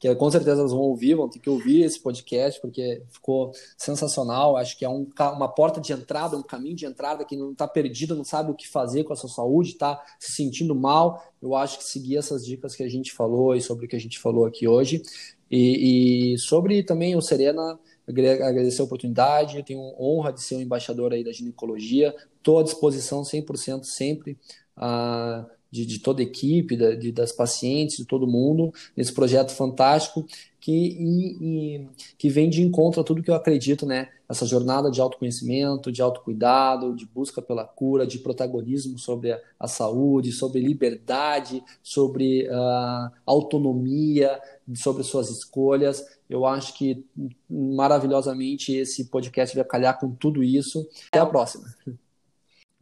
que com certeza elas vão ouvir, vão ter que ouvir esse podcast, porque ficou sensacional. Acho que é um, uma porta de entrada, um caminho de entrada que não está perdido, não sabe o que fazer com a sua saúde, está se sentindo mal. Eu acho que seguir essas dicas que a gente falou e sobre o que a gente falou aqui hoje. E, e sobre também o Serena agradecer a oportunidade, eu tenho honra de ser um embaixador aí da ginecologia, estou à disposição 100% sempre uh, de, de, toda a equipe, da, de, das pacientes, de todo mundo, nesse projeto fantástico que, e, e, que vem de encontro a tudo que eu acredito, né? Essa jornada de autoconhecimento, de autocuidado, de busca pela cura, de protagonismo sobre a, a saúde, sobre liberdade, sobre uh, autonomia, sobre suas escolhas. Eu acho que maravilhosamente esse podcast vai calhar com tudo isso. Até a próxima.